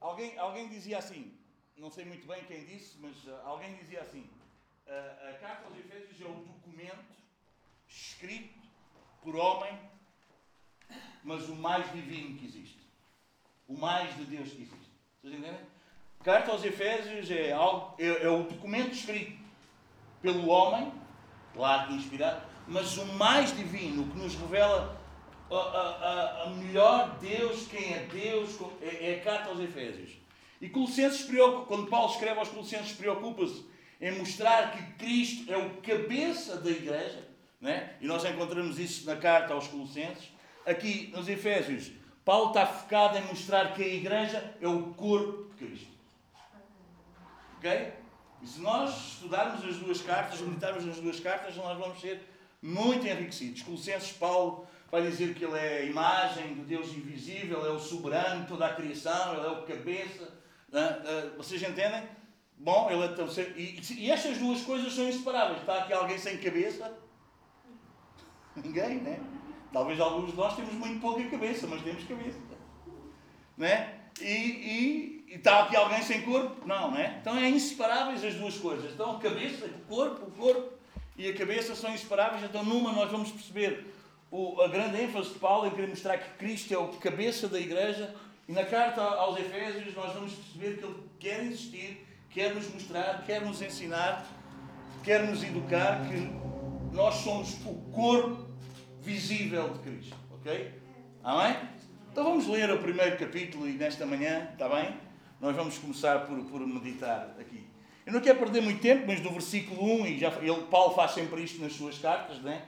Alguém, alguém dizia assim, não sei muito bem quem disse, mas uh, alguém dizia assim: uh, a carta aos Efésios é o documento escrito por homem, mas o mais divino que existe. O mais de Deus que existe. Vocês entendem? Carta aos Efésios é, algo, é, é o documento escrito pelo homem, claro que inspirado, mas o mais divino, o que nos revela a, a, melhor Deus, quem é Deus, é, é a carta aos Efésios. E Colossenses, quando Paulo escreve aos Colossenses, preocupa-se em mostrar que Cristo é o cabeça da igreja, né? e nós encontramos isso na carta aos Colossenses. Aqui nos Efésios, Paulo está focado em mostrar que a igreja é o corpo de Cristo. Ok? E se nós estudarmos as duas cartas, meditarmos nas duas cartas, nós vamos ser muito enriquecidos. Colossenses, Paulo vai dizer que ele é a imagem do Deus invisível, é o soberano de toda a criação, ele é o cabeça. Né? Uh, vocês entendem? Bom, ele é e, e estas duas coisas são inseparáveis. Está aqui alguém sem cabeça? Ninguém, né? Talvez alguns de nós temos muito pouca cabeça, mas temos cabeça. Né? E, e, e está aqui alguém sem corpo? Não, né? Então é inseparáveis as duas coisas. Então a cabeça, o corpo, o corpo e a cabeça são inseparáveis. Então numa nós vamos perceber o, a grande ênfase de Paulo em querer mostrar que Cristo é o cabeça da igreja. E na carta aos Efésios nós vamos perceber que ele quer insistir, quer nos mostrar, quer nos ensinar, quer nos educar que nós somos o corpo visível de Cristo. Ok? Amém? Então vamos ler o primeiro capítulo e nesta manhã, está bem? Nós vamos começar por, por meditar aqui. Eu não quero perder muito tempo, mas do versículo 1, e já, ele, Paulo faz sempre isto nas suas cartas, né?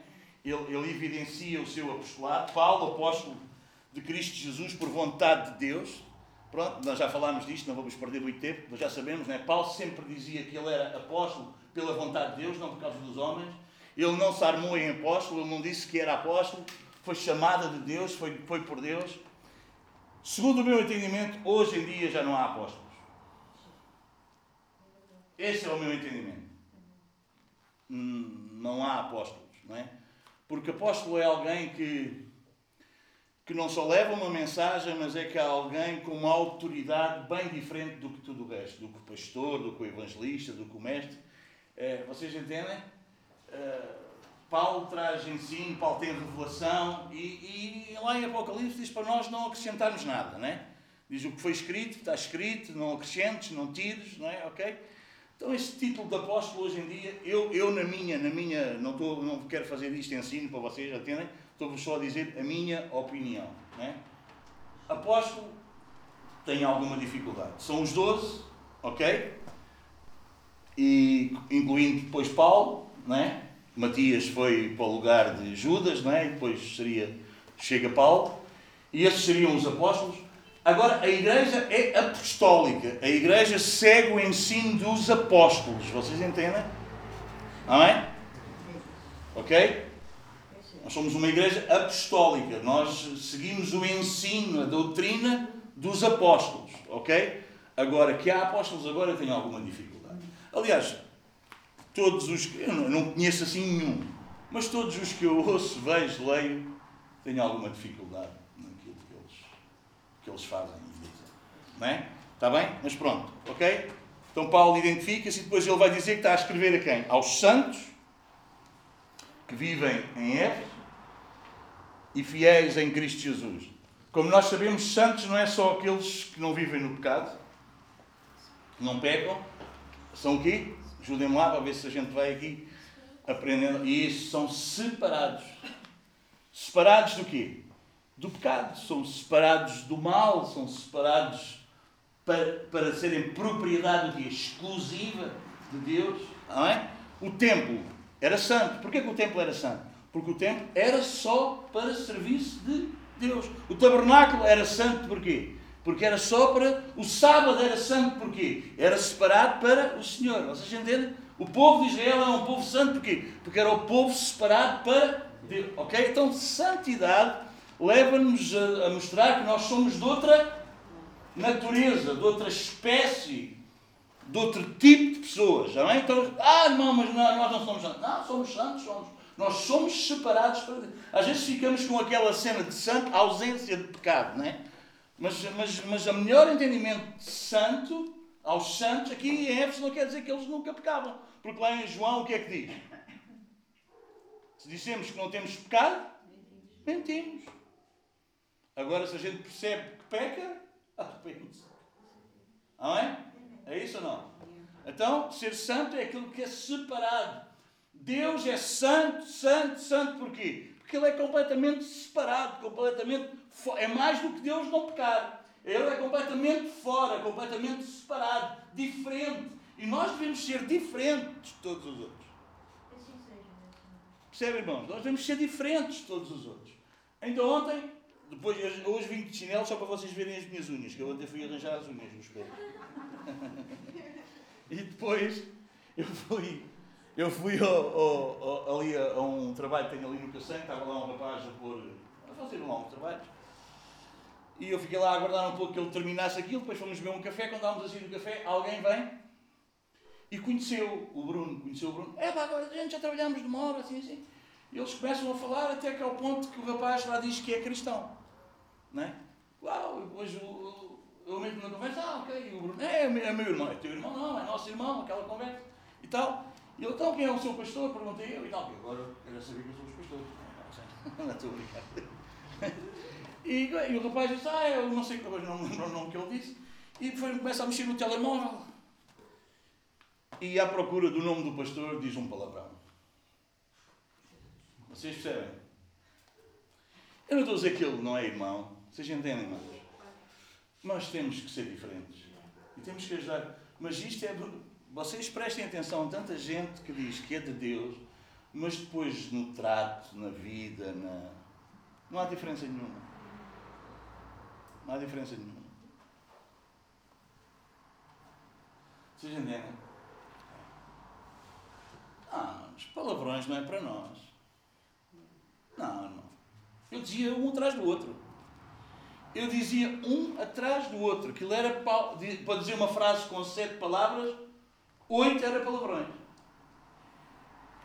Ele, ele evidencia o seu apostolado. Paulo, apóstolo de Cristo Jesus por vontade de Deus. Pronto, nós já falámos disto, não vamos perder muito tempo, nós já sabemos, né? Paulo sempre dizia que ele era apóstolo pela vontade de Deus, não por causa dos homens. Ele não se armou em apóstolo, ele não disse que era apóstolo, foi chamada de Deus, foi, foi por Deus. Segundo o meu entendimento, hoje em dia já não há apóstolos. Esse é o meu entendimento. Hum, não há apóstolos, não é? Porque apóstolo é alguém que, que não só leva uma mensagem, mas é que é alguém com uma autoridade bem diferente do que tudo o resto, do que o pastor, do que o evangelista, do que o mestre. É, vocês entendem? É, Paulo traz ensino, Paulo tem revelação e, e, lá em Apocalipse diz para nós não acrescentarmos nada, né? Diz o que foi escrito, está escrito, não acrescentes, não tires, não é? Ok? Então, esse título de apóstolo hoje em dia, eu, eu na minha, na minha, não, estou, não quero fazer isto ensino para vocês, entendem? Estou-vos só a dizer a minha opinião. Né? Apóstolo tem alguma dificuldade. São os doze, ok? E incluindo depois Paulo, né? Matias foi para o lugar de Judas, né? e depois seria, chega Paulo, e esses seriam os apóstolos. Agora, a igreja é apostólica. A igreja segue o ensino dos apóstolos. Vocês entendem? Amém? Ok? Nós somos uma igreja apostólica. Nós seguimos o ensino, a doutrina dos apóstolos. Ok? Agora, que há apóstolos agora, tenho alguma dificuldade. Aliás, todos os que. Eu não conheço assim nenhum. Mas todos os que eu ouço, vejo, leio, tenho alguma dificuldade que eles fazem e dizem. Não é? Está bem? Mas pronto, ok? Então Paulo identifica-se e depois ele vai dizer que está a escrever a quem? Aos santos que vivem em Éfeso e fiéis em Cristo Jesus. Como nós sabemos, santos não é só aqueles que não vivem no pecado, que não pecam, são o quê? Ajudem-me lá para ver se a gente vai aqui aprendendo. E isso são separados. Separados do quê? Do pecado, são separados do mal, são separados para, para serem propriedade dia, exclusiva de Deus. Não é? O templo era santo. Porquê que o templo era santo? Porque o templo era só para serviço de Deus. O tabernáculo era santo porquê? Porque era só para. O sábado era santo porquê? Era separado para o Senhor. Vocês entendem? O povo de Israel era um povo santo porquê? Porque era o povo separado para Deus. Ok? Então, santidade leva-nos a, a mostrar que nós somos de outra natureza, de outra espécie, de outro tipo de pessoas. Não é? Então, ah, não, mas não, nós não somos santos. Não, somos santos, somos. Nós somos separados para Deus. Às vezes ficamos com aquela cena de santo, ausência de pecado, não é? Mas, mas, mas o melhor entendimento de santo, aos santos, aqui em Éfeso não quer dizer que eles nunca pecavam. Porque lá em João o que é que diz? Se dissemos que não temos pecado, mentimos. Agora, se a gente percebe que peca, arrepende-se. Não é? É isso ou não? Então, ser santo é aquilo que é separado. Deus é santo, santo, santo porquê? Porque Ele é completamente separado, completamente é mais do que Deus não pecar. Ele é completamente fora, completamente separado, diferente. E nós devemos ser diferentes de todos os outros. Percebe, irmãos? Nós devemos ser diferentes de todos os outros. Então, ontem, depois, hoje vim de chinelo só para vocês verem as minhas unhas, que eu até fui arranjar as unhas no espelho. e depois, eu fui, eu fui ao, ao, ao, ali a, a, um trabalho que tenho ali no Cacém, estava lá um rapaz a pôr, a fazer um trabalho. E eu fiquei lá a aguardar um pouco que ele terminasse aquilo, depois fomos beber um café, quando estávamos assim no café, alguém vem e conheceu o Bruno, conheceu o Bruno. É pá, agora a gente já trabalhamos de uma hora, assim, assim. E eles começam a falar até que ao ponto que o rapaz lá diz que é cristão. Não é? Uau, depois o, eu mesmo na conversa, ah, ok, o Bruno, é, é meu irmão, é teu irmão, não, é nosso irmão, aquela conversa e tal. E ele, então, quem é o seu pastor? Perguntei eu e tal. Agora, quero saber quem são os pastores. Não estou brincar. E, e, o rapaz disse, ah, eu não sei, hoje não lembro o nome que ele disse. E começa a mexer no telemóvel. E à procura do nome do pastor diz um palavrão. Vocês percebem? Eu não estou a dizer que ele não é irmão. Vocês entendem, irmãos? Nós temos que ser diferentes. E temos que ajudar. Mas isto é. Vocês prestem atenção a tanta gente que diz que é de Deus, mas depois no trato, na vida, na... não há diferença nenhuma. Não há diferença nenhuma. Vocês entendem? Ah, os palavrões não é para nós. Não, não. Eu dizia um atrás do outro. Eu dizia um atrás do outro. Aquilo era para dizer uma frase com sete palavras, oito era palavrões.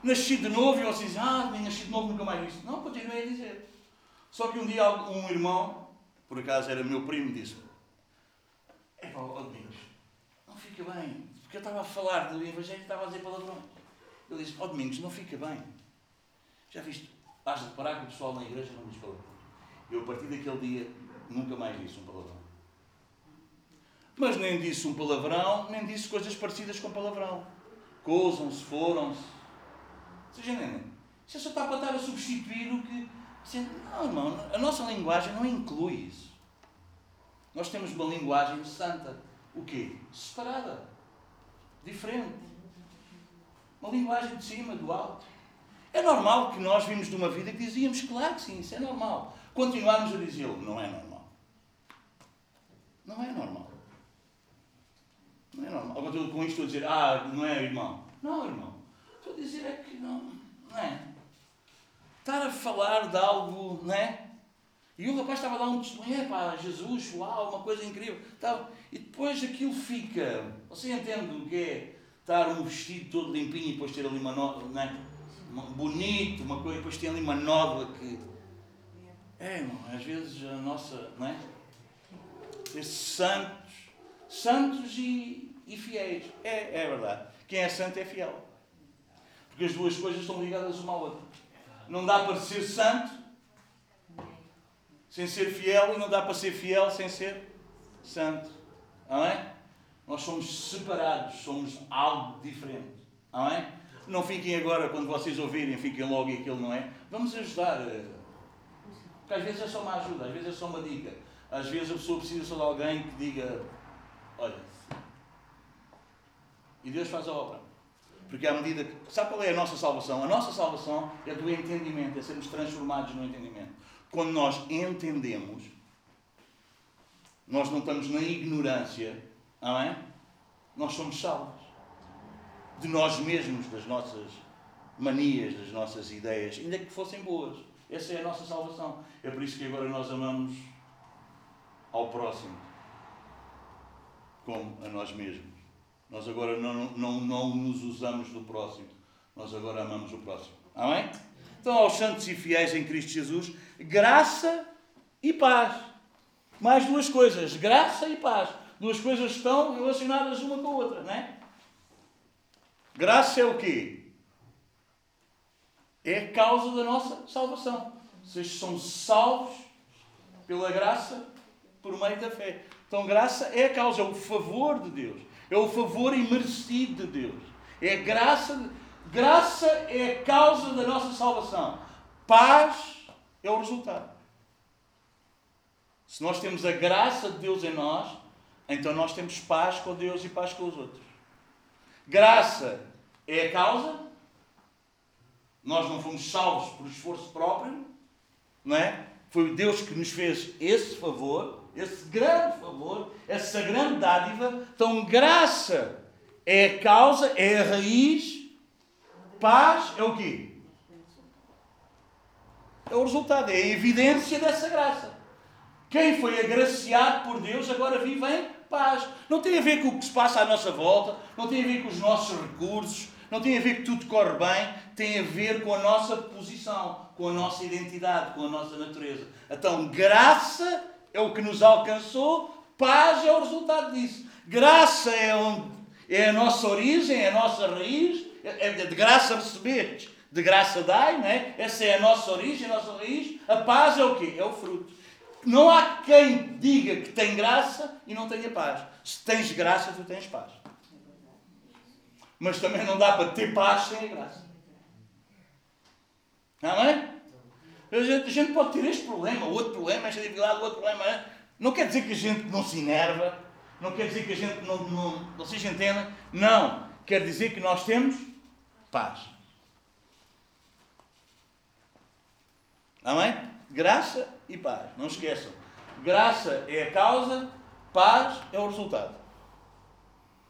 Nasci de novo e vocês dizem, ah, nasci de novo, nunca mais disse. Não, continuei a dizer. Só que um dia um irmão, por acaso era meu primo, disse-me: É pá, Domingos, não fica bem. Porque eu estava a falar do Evangelho e estava a dizer palavrões. Ele disse: Ó oh, Domingos, não fica bem. Já viste? Has de reparar que o pessoal na igreja não diz palavrões. Eu, a partir daquele dia, nunca mais disse um palavrão. Mas nem disse um palavrão, nem disse coisas parecidas com palavrão. Cousam-se, foram-se. Vocês entendem? Isso é só para estar a substituir o que. Não, irmão, a nossa linguagem não inclui isso. Nós temos uma linguagem santa. O quê? Separada. Diferente. Uma linguagem de cima, do alto. É normal que nós vimos de uma vida que dizíamos, claro que sim, isso é normal. Continuarmos a dizê-lo, não é normal. Não é normal. Não é normal. Agora estou com isto a dizer, ah, não é irmão. Não, irmão. Estou a dizer é que não, não é. Estar a falar de algo, não é? E o rapaz estava dar um testemunho, é pá, Jesus, uau, uma coisa incrível. Tal. E depois aquilo fica. Você entende o que é estar um vestido todo limpinho e depois ter ali uma nódoa, não é? bonito, uma coisa, e depois tem ali uma nódoa que. É, irmão, às vezes a nossa, não é? Ser santos, santos e, e fiéis. É, é verdade. Quem é santo é fiel. Porque as duas coisas estão ligadas uma à outra. Não dá para ser santo sem ser fiel e não dá para ser fiel sem ser santo. Amém? Nós somos separados, somos algo diferente. Amém? Não fiquem agora, quando vocês ouvirem, fiquem logo e aquilo não é. Vamos ajudar. Eh, porque às vezes é só uma ajuda, às vezes é só uma dica. Às vezes a pessoa precisa de alguém que diga: Olha. E Deus faz a obra. Porque à medida que. Sabe qual é a nossa salvação? A nossa salvação é do entendimento, é sermos transformados no entendimento. Quando nós entendemos, nós não estamos na ignorância, não é? Nós somos salvos de nós mesmos, das nossas manias, das nossas ideias, ainda que fossem boas. Essa é a nossa salvação. É por isso que agora nós amamos ao próximo como a nós mesmos. Nós agora não, não, não nos usamos do próximo, nós agora amamos o próximo. Amém? Então, aos santos e fiéis em Cristo Jesus, graça e paz mais duas coisas: graça e paz. Duas coisas estão relacionadas uma com a outra, não é? Graça é o quê? É a causa da nossa salvação. Vocês são salvos pela graça por meio da fé. Então, graça é a causa, é o favor de Deus. É o favor imerecido de Deus. É graça. Graça é a causa da nossa salvação. Paz é o resultado. Se nós temos a graça de Deus em nós, então nós temos paz com Deus e paz com os outros. Graça é a causa. Nós não fomos salvos por esforço próprio, não é? Foi Deus que nos fez esse favor, esse grande favor, essa grande dádiva. Então, graça é a causa, é a raiz. Paz é o quê? É o resultado, é a evidência dessa graça. Quem foi agraciado por Deus agora vive em paz. Não tem a ver com o que se passa à nossa volta, não tem a ver com os nossos recursos, não tem a ver que tudo corre bem, tem a ver com a nossa posição, com a nossa identidade, com a nossa natureza. Então, graça é o que nos alcançou, paz é o resultado disso. Graça é, onde, é a nossa origem, é a nossa raiz, é, é de graça recebeste, de graça dai, não é? Essa é a nossa origem, a nossa raiz. A paz é o quê? É o fruto. Não há quem diga que tem graça e não tenha paz. Se tens graça, tu tens paz. Mas também não dá para ter paz sem a graça. Amém? A gente, a gente pode ter este problema, outro problema, esta dificuldade, outro problema. É? Não quer dizer que a gente não se enerva, não quer dizer que a gente não, não, não se entenda. Não. Quer dizer que nós temos paz. Amém? Graça e paz. Não esqueçam. Graça é a causa, paz é o resultado.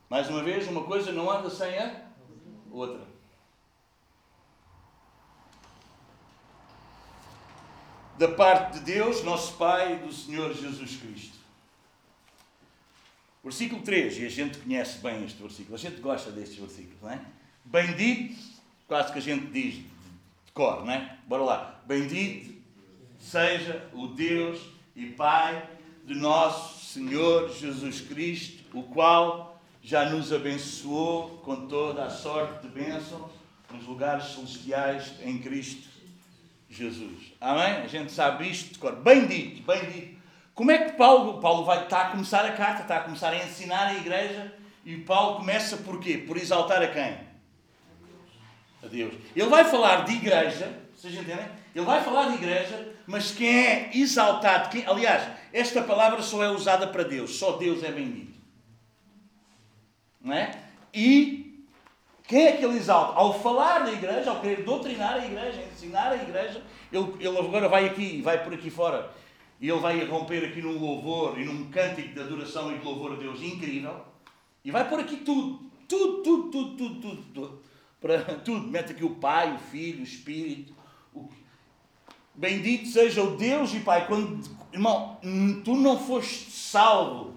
Mais uma vez, uma coisa não anda sem a outra. Da parte de Deus, nosso Pai e do Senhor Jesus Cristo. Versículo 3, e a gente conhece bem este versículo, a gente gosta destes versículos, não é? Bendito, quase que a gente diz de cor, não é? Bora lá. Bendito seja o Deus e Pai de nosso Senhor Jesus Cristo, o qual já nos abençoou com toda a sorte de bênção nos lugares celestiais em Cristo Jesus. Amém? A gente sabe isto de cor. Bem dito, bem dito. Como é que Paulo, Paulo vai, está a começar a carta, está a começar a ensinar a igreja e Paulo começa por quê? Por exaltar a quem? A Deus. Ele vai falar de igreja, vocês entendem? Ele vai falar de igreja, mas quem é exaltado, quem, aliás, esta palavra só é usada para Deus, só Deus é bendito. Não é? E quem é que ele exalta? Ao falar da igreja, ao querer doutrinar a igreja, ensinar a igreja, ele, ele agora vai aqui, vai por aqui fora, e ele vai romper aqui num louvor e num cântico de adoração e de louvor a Deus incrível, e vai por aqui tudo, tudo, tudo, tudo, tudo, tudo, tudo, para, tudo. mete aqui o Pai, o Filho, o Espírito. O... Bendito seja o Deus e Pai. Quando, irmão, tu não foste salvo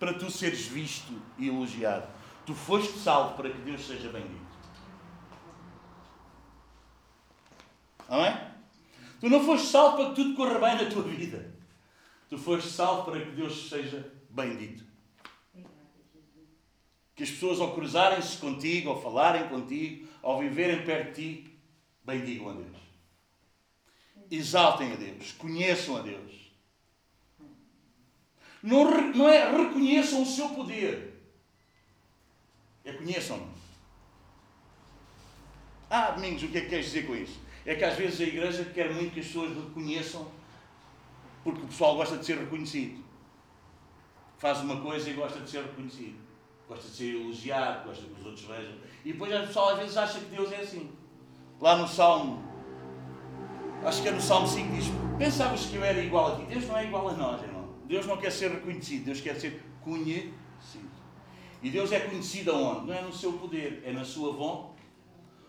para tu seres visto e elogiado. Tu foste salvo para que Deus seja bendito. Amém? Tu não foste salvo para que tudo corra bem na tua vida. Tu foste salvo para que Deus seja bendito. Que as pessoas ao cruzarem-se contigo, ao falarem contigo, ao viverem perto de ti, bendigam a Deus. Exaltem a Deus. Conheçam a Deus. Não, não é reconheçam o seu poder é conheçam-no. Ah, Domingos, o que é que queres dizer com isso? É que às vezes a igreja quer muito que as pessoas reconheçam porque o pessoal gosta de ser reconhecido. Faz uma coisa e gosta de ser reconhecido. Gosta de ser elogiado, gosta que os outros vejam. E depois o pessoal às vezes acha que Deus é assim. Lá no Salmo, acho que é no Salmo 5 diz: Pensavas que eu era igual a ti? Deus não é igual a nós, irmão. Deus não quer ser reconhecido, Deus quer ser conhecido. E Deus é conhecido aonde? Não é no seu poder, é na sua vontade.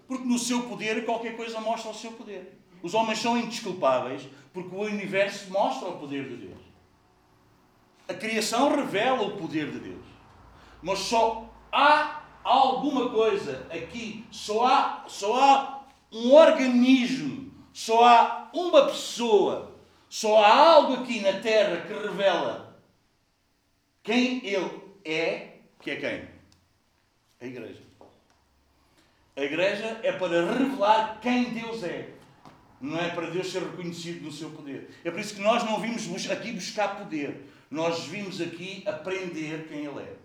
Porque no seu poder qualquer coisa mostra o seu poder. Os homens são indesculpáveis porque o universo mostra o poder de Deus. A criação revela o poder de Deus. Mas só há alguma coisa aqui, só há, só há um organismo, só há uma pessoa, só há algo aqui na Terra que revela quem Ele é, que é quem? A Igreja. A Igreja é para revelar quem Deus é. Não é para Deus ser reconhecido no seu poder. É por isso que nós não vimos aqui buscar poder. Nós vimos aqui aprender quem Ele é.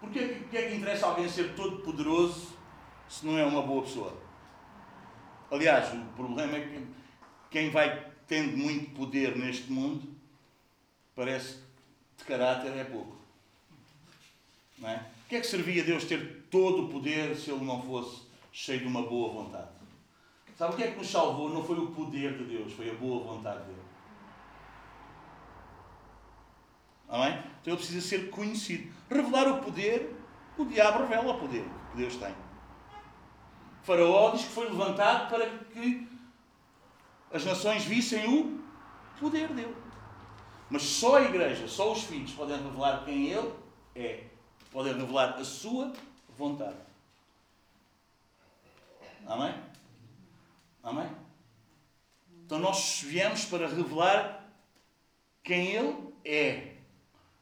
Porquê, porquê é que interessa alguém ser todo poderoso se não é uma boa pessoa? Aliás, o problema é que quem vai tendo muito poder neste mundo parece que de caráter é pouco. Não é? O que é que servia Deus ter todo o poder se ele não fosse cheio de uma boa vontade? Sabe o que é que nos salvou? Não foi o poder de Deus, foi a boa vontade dele. Amém? Então ele precisa ser conhecido. Revelar o poder, o diabo revela o poder que Deus tem. O faraó diz que foi levantado para que as nações vissem o poder dele. Mas só a igreja, só os filhos podem revelar quem ele é. Podem revelar a sua vontade. Amém? Amém? Então nós viemos para revelar quem ele é.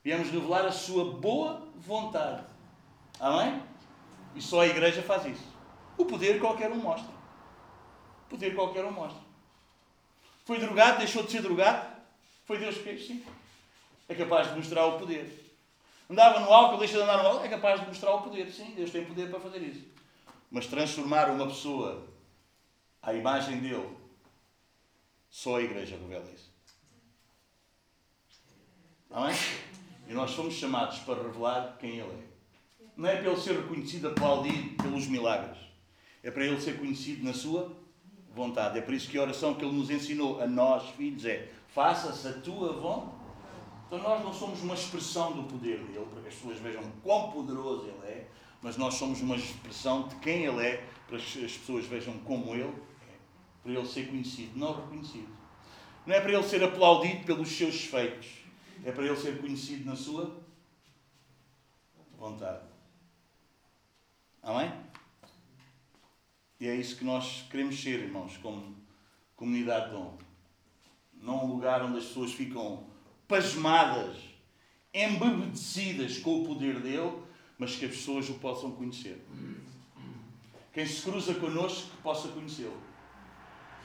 Viemos revelar a sua boa vontade. Amém? E só a igreja faz isso. O poder qualquer um mostra. O poder qualquer um mostra. Foi drogado, deixou de ser drogado? Foi Deus que fez? Sim. É capaz de mostrar o poder. Andava no álcool, deixa de andar no álcool, é capaz de mostrar o poder. Sim, Deus tem poder para fazer isso. Mas transformar uma pessoa à imagem dele, só a igreja revela isso. Amém? E nós somos chamados para revelar quem Ele é. Não é para Ele ser reconhecido, aplaudido pelos milagres. É para Ele ser conhecido na sua vontade. É por isso que a oração que Ele nos ensinou a nós, filhos, é faça-se a tua vontade. Então nós não somos uma expressão do poder dele, para que as pessoas vejam quão poderoso Ele é, mas nós somos uma expressão de quem Ele é, para que as pessoas vejam como Ele é, para Ele ser conhecido, não reconhecido. Não é para Ele ser aplaudido pelos seus feitos, é para Ele ser conhecido na sua vontade. Amém? E é isso que nós queremos ser, irmãos, como comunidade de dom. Não um lugar onde as pessoas ficam pasmadas, embebedecidas com o poder dele, mas que as pessoas o possam conhecer. Quem se cruza connosco, que possa conhecê-lo.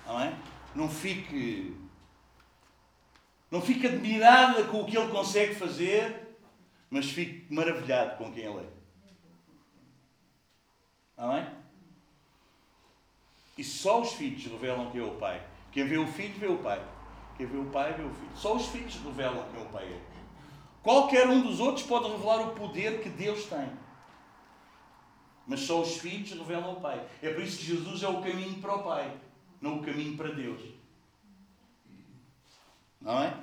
Amém? Não fique. Não fique admirada com o que ele consegue fazer, mas fique maravilhado com quem ele é. Amém? E só os filhos revelam quem é o Pai. Quem vê o filho, vê o Pai. Quem vê o Pai, vê o filho. Só os filhos revelam quem é o Pai é. Qualquer um dos outros pode revelar o poder que Deus tem. Mas só os filhos revelam o Pai. É por isso que Jesus é o caminho para o Pai, não o caminho para Deus. Não é?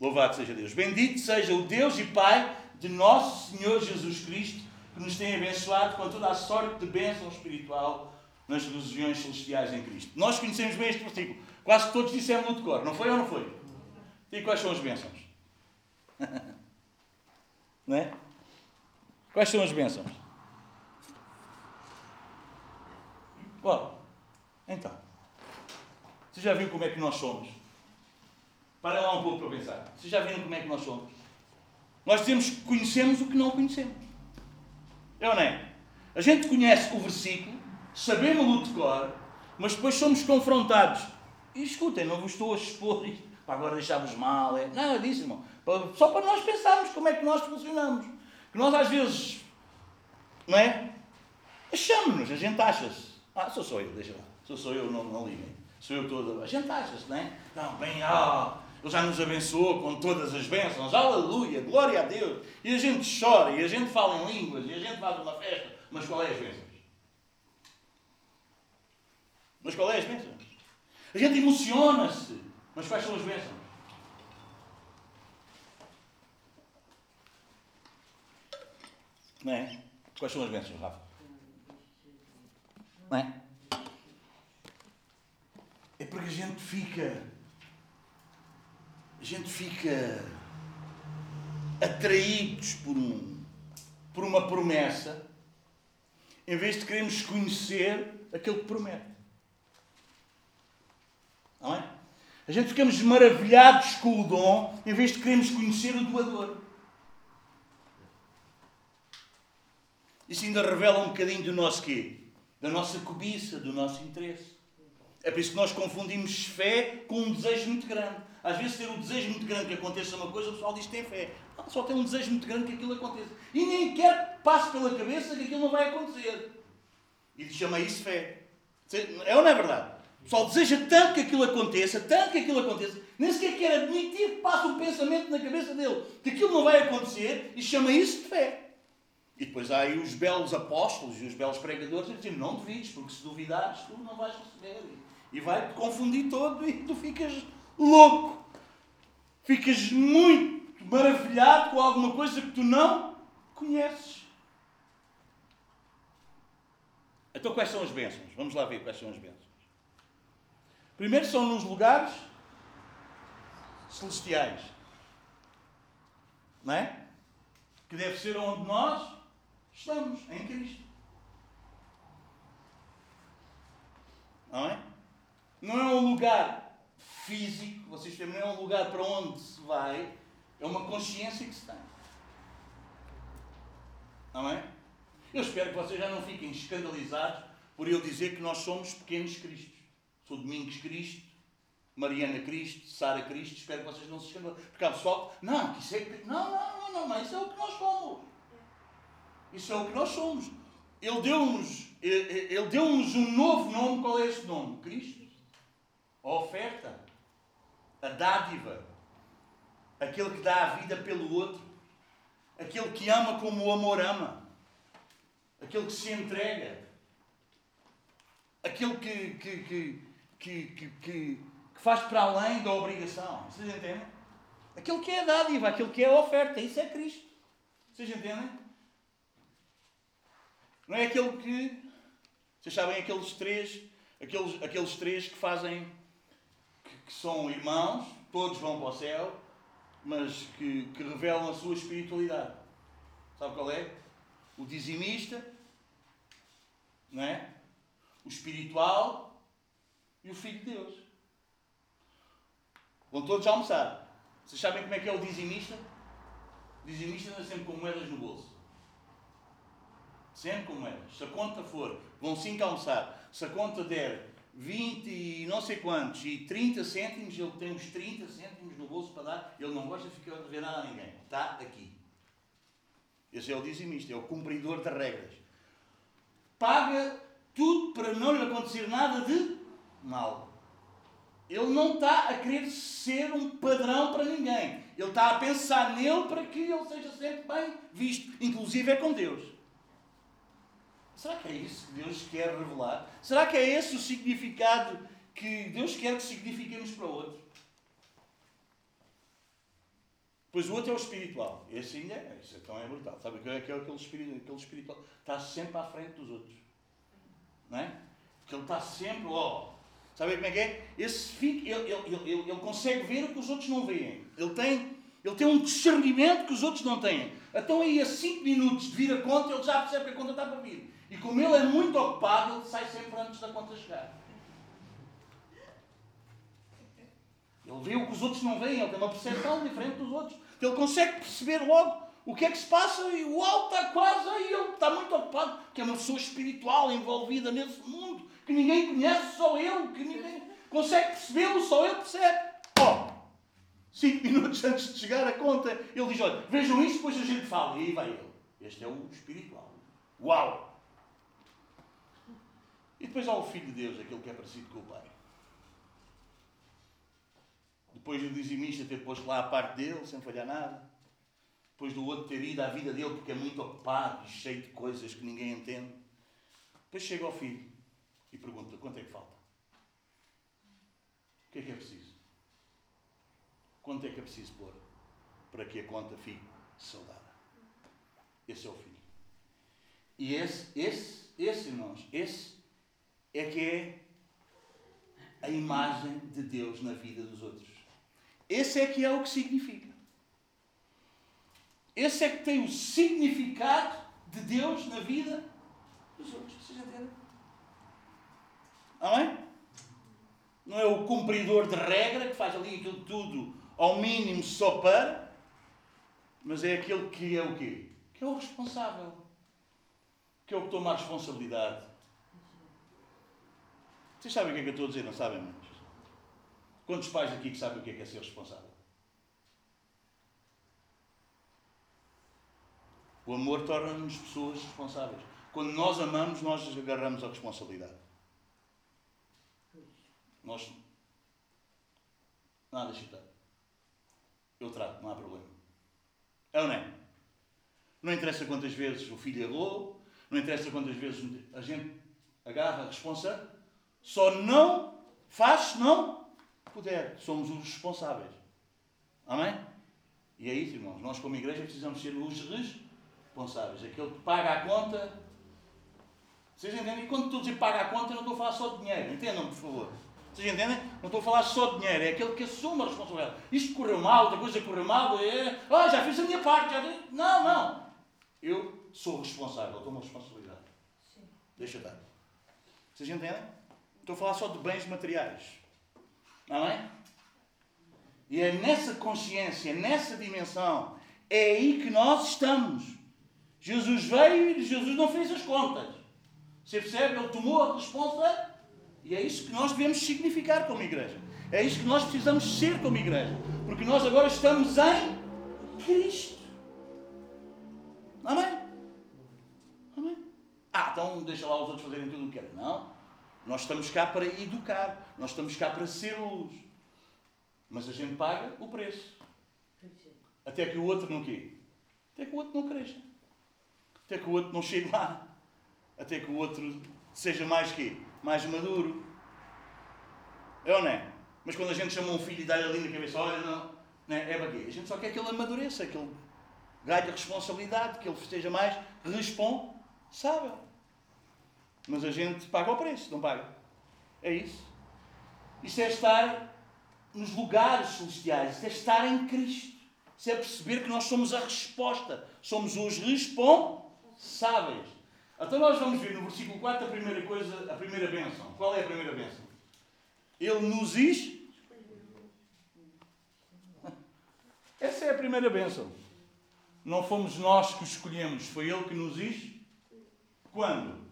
Louvado seja Deus. Bendito seja o Deus e Pai de nosso Senhor Jesus Cristo, que nos tem abençoado com toda a sorte de bênção espiritual nas regiões celestiais em Cristo. Nós conhecemos bem este versículo. Quase todos dissemos no decor. Não foi ou não foi? E quais são as bênçãos? não é? Quais são as bênçãos? Bom, então. Você já viu como é que nós somos? Para lá um pouco para pensar. Vocês já viram como é que nós somos? Nós dizemos que conhecemos o que não conhecemos. É ou não é? A gente conhece o versículo, sabemos o decor, mas depois somos confrontados. E escutem, não vos estou a expor isto para agora deixar-vos mal. É... Nada disso, irmão. Só para nós pensarmos como é que nós funcionamos. Que nós às vezes, não é? Achamos-nos, a gente acha-se. Ah, sou só eu, deixa lá. Sou só eu, não, não liguem. Sou eu toda. A gente acha-se, não é? Não, bem, ah, Ele já nos abençoou com todas as bênçãos. Aleluia, glória a Deus. E a gente chora, e a gente fala em línguas, e a gente faz uma festa. Mas qual é as bênçãos? Mas qual é as bênçãos? A gente emociona-se. Mas quais são as bênçãos? Não é? Quais são as bênçãos, Rafa? Não é? É porque a gente fica. A gente fica atraídos por um por uma promessa em vez de queremos conhecer aquele que promete. Não é? A gente ficamos maravilhados com o dom em vez de queremos conhecer o doador. Isso ainda revela um bocadinho do nosso quê? Da nossa cobiça, do nosso interesse. É por isso que nós confundimos fé com um desejo muito grande. Às vezes ter um desejo muito grande que aconteça uma coisa, o pessoal diz que tem fé. Não, só tem um desejo muito grande que aquilo aconteça. E nem quer passe pela cabeça que aquilo não vai acontecer. E chama isso fé. É ou não é verdade? O pessoal deseja tanto que aquilo aconteça, tanto que aquilo aconteça, nem sequer quer admitir que passa um pensamento na cabeça dele que aquilo não vai acontecer e chama isso de fé. E depois há aí os belos apóstolos e os belos pregadores a dizer: não duvides, porque se duvidares, tu não vais receber. E vai-te confundir todo e tu ficas louco. Ficas muito maravilhado com alguma coisa que tu não conheces. Então, quais são as bênçãos? Vamos lá ver quais são as bênçãos. Primeiro, são nos lugares celestiais. Não é? Que deve ser onde nós estamos, em Cristo. Não é? Não é um lugar físico, vocês têm, não é um lugar para onde se vai, é uma consciência que se tem. Não é? Eu espero que vocês já não fiquem escandalizados por eu dizer que nós somos pequenos Cristos. Sou Domingos Cristo, Mariana Cristo, Sara Cristo. Espero que vocês não se escandalizem. Porque há pessoal não, que isso é. Não, não, não, não, isso é o que nós somos. Isso é o que nós somos. Ele deu-nos ele deu um novo nome. Qual é esse nome? Cristo. A oferta. A dádiva. Aquele que dá a vida pelo outro. Aquele que ama como o amor ama. Aquele que se entrega. Aquele que, que, que, que, que, que faz para além da obrigação. Vocês entendem? Aquele que é a dádiva, aquele que é a oferta. Isso é Cristo. Vocês entendem? Não é aquele que. Vocês sabem aqueles três, aqueles, aqueles três que fazem. Que, que são irmãos, todos vão para o céu, mas que, que revelam a sua espiritualidade. Sabe qual é? O dizimista, não é? o espiritual e o Filho de Deus. Vão todos almoçar. Vocês sabem como é que é o dizimista? O dizimista anda sempre com moedas no bolso. Sempre com moedas. Se a conta for, vão 5 almoçar. Se a conta der 20 e não sei quantos e 30 cêntimos, ele tem uns 30 cêntimos no bolso para dar. Ele não gosta de ficar a dever nada a ninguém. Está aqui. Esse é o dizimista, é o cumpridor de regras. Paga tudo para não lhe acontecer nada de mal. Ele não está a querer ser um padrão para ninguém. Ele está a pensar nele para que ele seja sempre bem visto, inclusive é com Deus. Será que é isso que Deus quer revelar? Será que é esse o significado que Deus quer que signifiquemos para o outro? Pois o outro é o espiritual. Esse ainda é. Esse então é brutal. Sabe o que é, aquele, espírito, aquele espiritual? Está sempre à frente dos outros. Não é? Porque ele está sempre, ó. Sabe como é que é? Esse fica, ele, ele, ele, ele, consegue ver o que os outros não veem. Ele tem, ele tem um discernimento que os outros não têm. Então aí a 5 minutos de vir a conta, ele já percebe que a conta está para vir. E como ele é muito ocupado, ele sai sempre antes da conta chegar. Ele vê o que os outros não veem, ele tem uma percepção diferente dos outros. Ele consegue perceber logo o que é que se passa e uau, está quase aí, ele está muito ocupado, que é uma pessoa espiritual envolvida nesse mundo, que ninguém conhece, só ele, que ninguém consegue percebê-lo, só ele percebe. Oh, cinco minutos antes de chegar a conta, ele diz, olha, vejam isto, depois a gente fala. E aí vai ele. Este é o espiritual. Uau! E depois há o Filho de Deus, aquele que é parecido com o Pai. Depois do dizimista ter posto lá a parte dele, sem falhar nada. Depois do outro ter ido à vida dele porque é muito ocupado e cheio de coisas que ninguém entende. Depois chega ao filho e pergunta: quanto é que falta? O que é que é preciso? Quanto é que é preciso pôr para que a conta fique saudável? Esse é o filho. E esse, esse, esse, irmãos, esse é que é a imagem de Deus na vida dos outros. Esse é que é o que significa. Esse é que tem o significado de Deus na vida dos outros. Vocês entendem? Amém? não é o cumpridor de regra que faz ali aquilo tudo ao mínimo só para, mas é aquele que é o quê? Que é o responsável. Que é o que toma a responsabilidade. Vocês sabem o que é que eu estou a dizer, não sabem, mas Quantos pais aqui que sabem o que é, que é ser responsável? O amor torna-nos pessoas responsáveis. Quando nós amamos, nós agarramos a responsabilidade. Nós. Nada, estar. Eu trato, não há problema. É ou não é? Não interessa quantas vezes o filho errou, não interessa quantas vezes a gente agarra a responsa, só não faz se não puder. Somos os responsáveis. Amém? E é isso, irmãos. Nós, como igreja, precisamos ser os responsáveis. Aquele que paga a conta. Vocês entendem? Quando estou a dizer paga a conta, não estou a falar só de dinheiro. Entendam, por favor. Vocês entendem? Não estou a falar só de dinheiro. É aquele que assume a responsabilidade. Isto correu mal, outra coisa correu mal. É... Ah, já fiz a minha parte. Já... Não, não. Eu sou responsável. Eu tomo a responsabilidade. Sim. Deixa estar. Vocês entendem? Estou a falar só de bens materiais. Não é? E é nessa consciência, nessa dimensão, é aí que nós estamos. Jesus veio e Jesus não fez as contas. Você percebe? Ele tomou a resposta e é isso que nós devemos significar como igreja. É isso que nós precisamos ser como igreja. Porque nós agora estamos em Cristo. Amém? Amém? Ah, então deixa lá os outros fazerem tudo o que querem. Não. Nós estamos cá para educar. Nós estamos cá para ser luz. Mas a gente paga o preço. Até que o outro não quê? Até que o outro não cresça. Até que o outro não chegue lá. Até que o outro seja mais quê? Mais maduro. É ou não é? Mas quando a gente chama um filho e dá-lhe ali na cabeça, olha, não, não é, é para quê? A gente só quer que ele amadureça, que ele ganhe responsabilidade, que ele esteja mais responsável. Mas a gente paga o preço, não paga? É isso. Isso é estar nos lugares celestiais, isso é estar em Cristo. Isso é perceber que nós somos a resposta, somos os responsáveis. Então nós vamos ver no versículo 4 a primeira coisa, a primeira bênção. Qual é a primeira bênção? Ele nos is. Essa é a primeira bênção. Não fomos nós que escolhemos, foi Ele que nos is. Quando?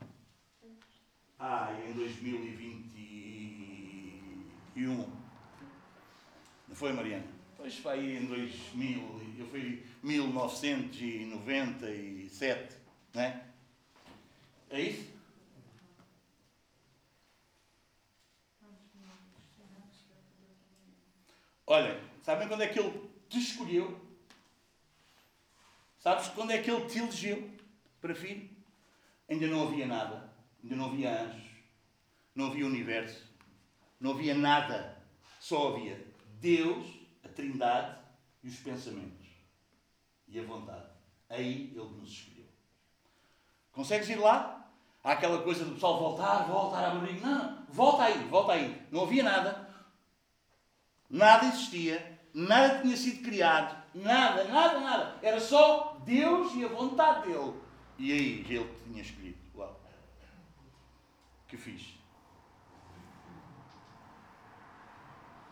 Ah, em 2021. Não foi, Mariana? Pois foi em 2000, eu fui 1997, não é? Isso? Olha, sabem quando é que ele te escolheu? Sabes quando é que ele te elegeu para filho? Ainda não havia nada. Ainda não havia anjos. Não havia universo. Não havia nada. Só havia Deus, a Trindade e os pensamentos. E a vontade. Aí ele nos escolheu. Consegues ir lá? Há aquela coisa do pessoal voltar, voltar a. Não, não, volta aí, volta aí. Não havia nada. Nada existia. Nada tinha sido criado. Nada, nada, nada. Era só Deus e a vontade dele. E aí ele tinha escolhido. Uau. Que fiz?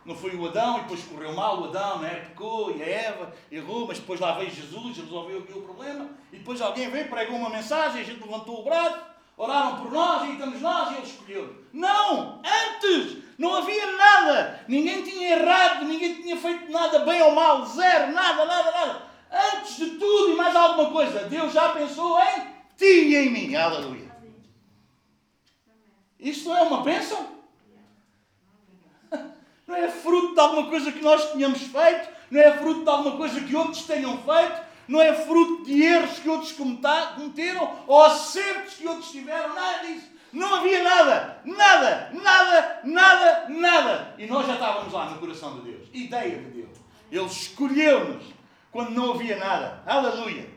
Não foi o Adão e depois correu mal o Adão, né? pecou e a Eva errou, mas depois lá veio Jesus, resolveu aqui o problema. E depois alguém veio, pregou uma mensagem, a gente levantou o braço, oraram por nós e estamos nós e ele escolheu. Não! Antes! Não havia nada! Ninguém tinha errado, ninguém tinha feito nada bem ou mal, zero, nada, nada, nada. Antes de tudo e mais alguma coisa, Deus já pensou em ti e em mim. Aleluia! Isto é uma bênção? Não é fruto de alguma coisa que nós tenhamos feito, não é fruto de alguma coisa que outros tenham feito, não é fruto de erros que outros cometeram ou acertos que outros tiveram, nada disso. Não havia nada, nada, nada, nada, nada. E nós já estávamos lá no coração de Deus. Ideia de Deus. Ele escolheu-nos quando não havia nada. Aleluia.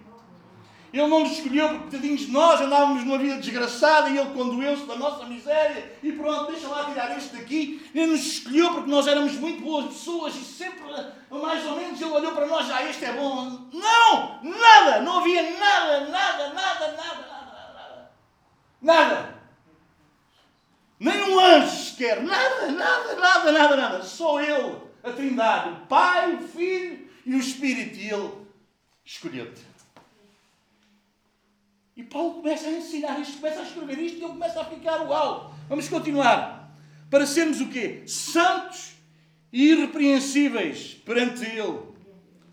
Ele não nos escolheu porque tadinhos de nós andávamos numa vida desgraçada e Ele conduiu-se da nossa miséria e pronto, deixa lá tirar este daqui. Ele nos escolheu porque nós éramos muito boas pessoas e sempre, mais ou menos, Ele olhou para nós, já ah, este é bom. Não! Nada! Não havia nada, nada, nada, nada, nada, nada. Nada! Nem um anjo sequer. Nada, nada, nada, nada, nada. Só Ele, a Trindade, o Pai, o Filho e o Espírito. E Ele escolheu-te. E Paulo começa a ensinar isto, começa a escrever isto e ele começa a ficar uau. Vamos continuar. Para sermos o quê? Santos e irrepreensíveis perante Ele.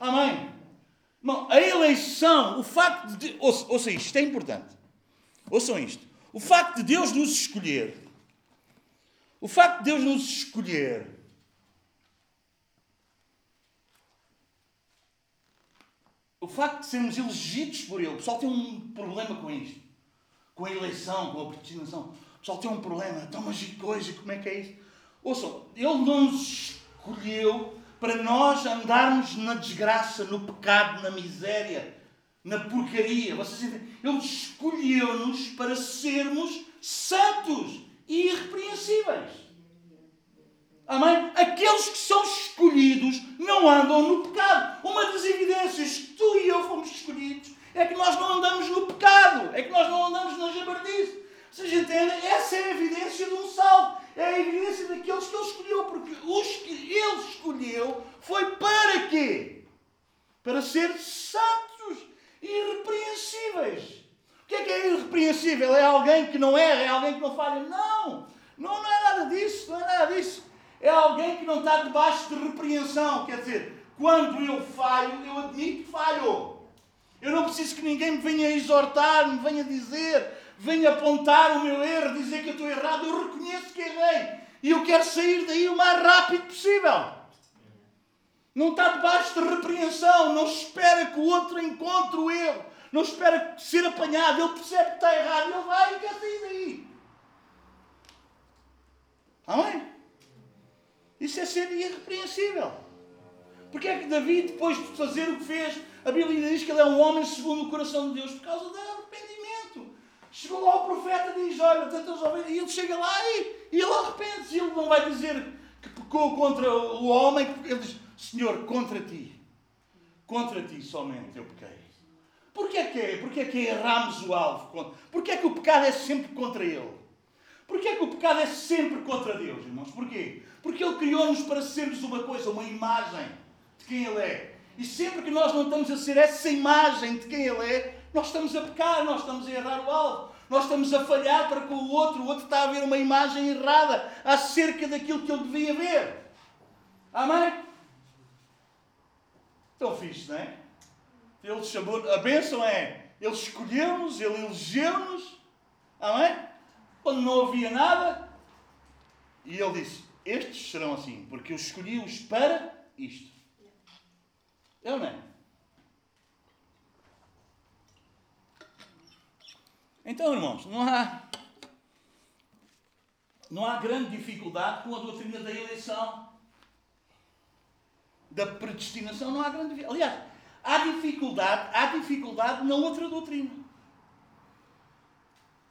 Amém. Não, a eleição, o facto de. Ouça, ouça isto, isto é importante. Ouçam isto. O facto de Deus nos escolher. O facto de Deus nos escolher. O facto de sermos elegidos por Ele. O pessoal tem um problema com isto. Com a eleição, com a predestinação. O pessoal tem um problema. Então, mas e coisa, como é que é isso? Ouçam, Ele não nos escolheu para nós andarmos na desgraça, no pecado, na miséria, na porcaria. Vocês entendem? Ele escolheu-nos para sermos santos e irrepreensíveis. Amém? Aqueles que são escolhidos não andam no pecado. Uma das evidências que tu e eu fomos escolhidos é que nós não andamos no pecado, é que nós não andamos na jabardice. Vocês entendem? Essa é a evidência de um salvo. É a evidência daqueles que ele escolheu, porque os que ele escolheu foi para quê? Para ser santos e irrepreensíveis. O que é que é irrepreensível? É alguém que não erra, é alguém que não falha? Não! Não, não é nada disso, não é nada disso. É alguém que não está debaixo de repreensão. Quer dizer, quando eu falho, eu admito que falho. Eu não preciso que ninguém me venha exortar, me venha dizer, venha apontar o meu erro, dizer que eu estou errado. Eu reconheço que errei. E eu quero sair daí o mais rápido possível. Não está debaixo de repreensão. Não espera que o outro encontre o erro. Não espera ser apanhado. Ele percebe que está errado. Ele vai e quer sair daí. Amém? Isso é ser irrepreensível. Porque é que Davi, depois de fazer o que fez, a Bíblia diz que ele é um homem segundo o coração de Deus por causa do arrependimento. Chegou lá o profeta e diz: Olha, tantas ovelhas. E ele chega lá e, e ele arrepende-se. Ele não vai dizer que pecou contra o homem. Ele diz: Senhor, contra ti. Contra ti somente eu pequei. Porquê que é? Porquê que erramos o alvo? Porquê que o pecado é sempre contra ele? Porquê que o pecado é sempre contra Deus, irmãos? Porquê? Porque Ele criou-nos para sermos uma coisa, uma imagem de quem Ele é. E sempre que nós não estamos a ser essa imagem de quem Ele é, nós estamos a pecar, nós estamos a errar o alvo. Nós estamos a falhar para com o outro. O outro está a ver uma imagem errada acerca daquilo que ele devia ver. Amém? Então fixe, não é? Ele chamou, a bênção é, Ele escolheu-nos, Ele elegeu-nos. Amém? Quando não havia nada. E Ele disse, estes serão assim, porque eu escolhi-os para isto. É ou não é? Então, irmãos, não há, não há grande dificuldade com a doutrina da eleição, da predestinação, não há grande. Aliás, há dificuldade, há dificuldade na outra doutrina.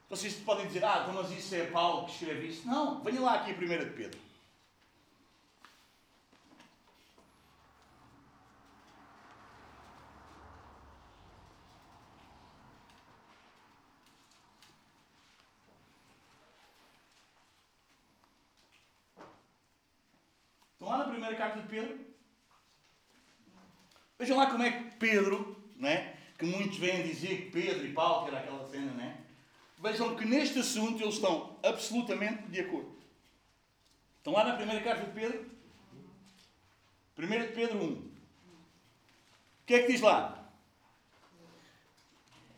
Vocês podem dizer, ah, mas isso é Paulo que escreve isso. Não, venha lá aqui a 1 de Pedro. primeira carta de Pedro? Vejam lá como é que Pedro, né, que muitos vêm dizer que Pedro e Paulo, que era aquela cena, né? Vejam que neste assunto eles estão absolutamente de acordo. Estão lá na primeira carta de Pedro? 1 de Pedro 1. O que é que diz lá?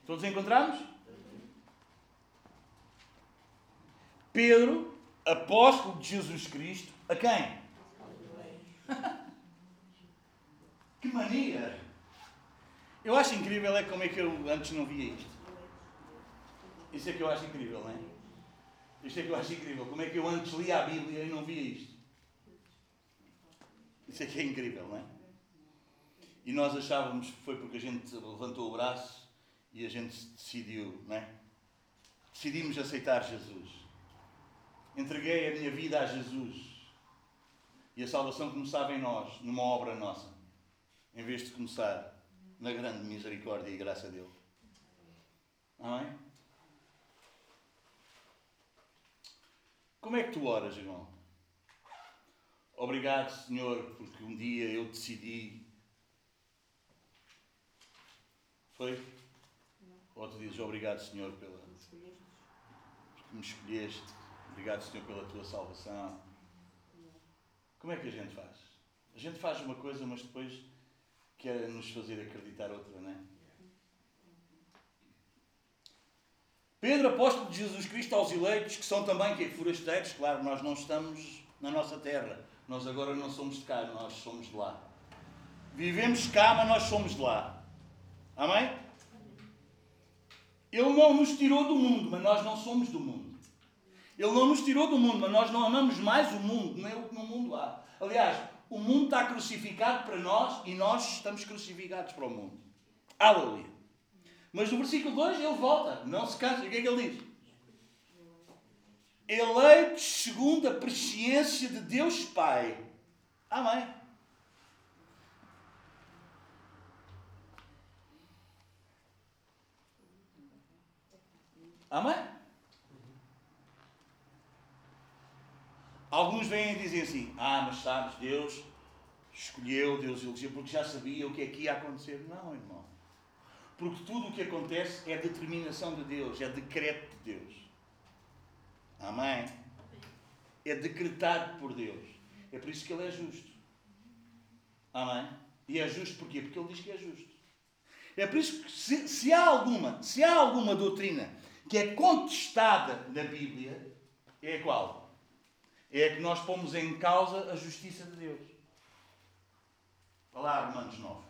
Todos encontramos? Pedro, apóstolo de Jesus Cristo, a quem? que mania! Eu acho incrível é como é que eu antes não via isto. Isso é que eu acho incrível, não é? Isto é que eu acho incrível. Como é que eu antes lia a Bíblia e não via isto? Isso é que é incrível, não é? E nós achávamos que foi porque a gente levantou o braço e a gente decidiu, não é? Decidimos aceitar Jesus. Entreguei a minha vida a Jesus. E a salvação começava em nós, numa obra nossa, em vez de começar na grande misericórdia e graça dele. Amém? Como é que tu oras, irmão? Obrigado, Senhor, porque um dia eu decidi. Foi? Não. Ou tu dizes obrigado, Senhor, pela. Porque me escolheste. Obrigado, Senhor, pela tua salvação. Como é que a gente faz? A gente faz uma coisa, mas depois quer nos fazer acreditar outra, não é? Pedro, apóstolo de Jesus Cristo aos eleitos, que são também que forasteiros, claro, nós não estamos na nossa terra. Nós agora não somos de cá, nós somos de lá. Vivemos cá, mas nós somos de lá. Amém? Ele não nos tirou do mundo, mas nós não somos do mundo. Ele não nos tirou do mundo, mas nós não amamos mais o mundo, nem o que no mundo há. Aliás, o mundo está crucificado para nós e nós estamos crucificados para o mundo. Aleluia. Mas no versículo 2 ele volta, não se cansa. O que é que ele diz? Eleitos segundo a presciência de Deus Pai. Amém. Amém? Alguns vêm e dizem assim: Ah, mas sabes, Deus escolheu, Deus elegeu, porque já sabia o que é que ia acontecer. Não, irmão. Porque tudo o que acontece é determinação de Deus, é decreto de Deus. Amém? É decretado por Deus. É por isso que Ele é justo. Amém? E é justo porquê? Porque Ele diz que é justo. É por isso que se, se há alguma, se há alguma doutrina que é contestada na Bíblia, é qual? É que nós pomos em causa a justiça de Deus. Olha lá, Romanos 9.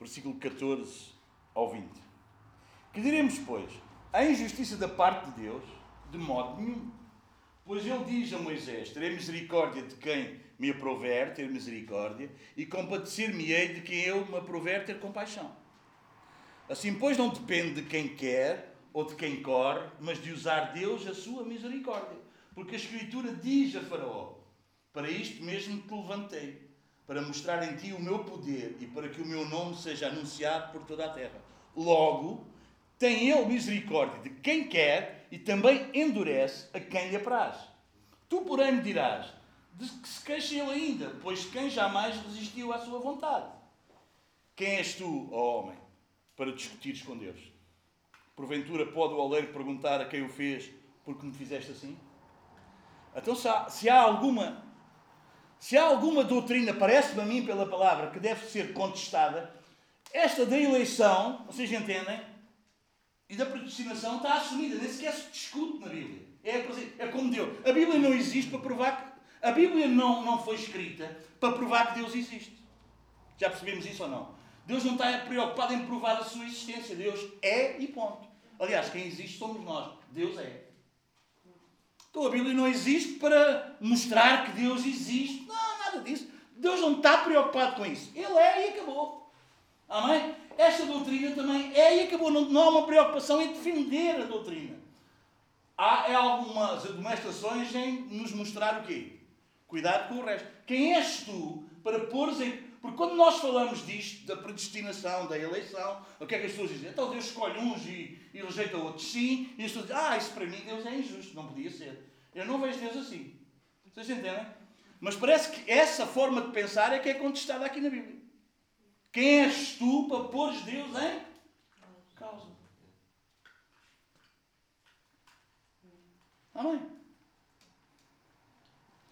Versículo 14 ao 20. Que diremos, pois, a injustiça da parte de Deus? De modo nenhum. Pois ele diz a Moisés: Terei misericórdia de quem me aprover ter misericórdia, e compadecer-me-ei de quem eu me aprover ter compaixão. Assim, pois, não depende de quem quer ou de quem corre, mas de usar Deus a sua misericórdia. Porque a Escritura diz a Faraó: Para isto mesmo te levantei para mostrar em ti o meu poder e para que o meu nome seja anunciado por toda a terra. Logo, tem ele misericórdia de quem quer e também endurece a quem lhe apraz. Tu, porém, me dirás de que se queixa ele ainda, pois quem jamais resistiu à sua vontade? Quem és tu, ó homem, para discutires com Deus? Porventura pode o oleiro perguntar a quem o fez, porque me fizeste assim? Então, se há, se há alguma se há alguma doutrina, parece-me a mim pela palavra, que deve ser contestada, esta da eleição, vocês entendem? E da predestinação está assumida, nem sequer se discute na Bíblia. É, é como Deus. A Bíblia não existe para provar que. A Bíblia não, não foi escrita para provar que Deus existe. Já percebemos isso ou não? Deus não está preocupado em provar a sua existência. Deus é e ponto. Aliás, quem existe somos nós. Deus é. Então a Bíblia não existe para mostrar que Deus existe. Não, nada disso. Deus não está preocupado com isso. Ele é e acabou. Amém? Esta doutrina também é e acabou. Não, não há uma preocupação em defender a doutrina. Há é algumas admoestações em nos mostrar o quê? Cuidado com o resto. Quem és tu para pôres em. Porque quando nós falamos disto, da predestinação, da eleição, o que é que as pessoas dizem? Então Deus escolhe uns e, e rejeita outros. Sim, e as pessoas dizem, ah, isso para mim Deus é injusto, não podia ser. Eu não vejo Deus assim. Vocês entendem? Mas parece que essa forma de pensar é que é contestada aqui na Bíblia. Quem és tu para pôres Deus em causa? Amém?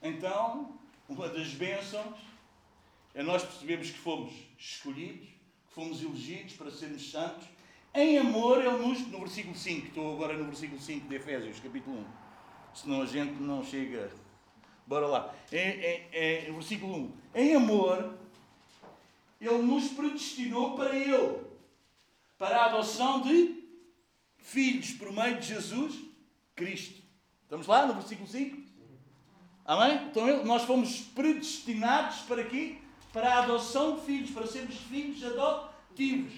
Então, uma das bênçãos é nós percebemos que fomos escolhidos, que fomos elegidos para sermos santos. Em amor, ele nos, no versículo 5, estou agora no versículo 5 de Efésios, capítulo 1, senão a gente não chega. Bora lá. É, é, é, versículo 1. Em amor, ele nos predestinou para ele, para a adoção de filhos por meio de Jesus Cristo. Estamos lá no versículo 5? Amém? Então nós fomos predestinados para quê? Para a adoção de filhos, para sermos filhos adotivos.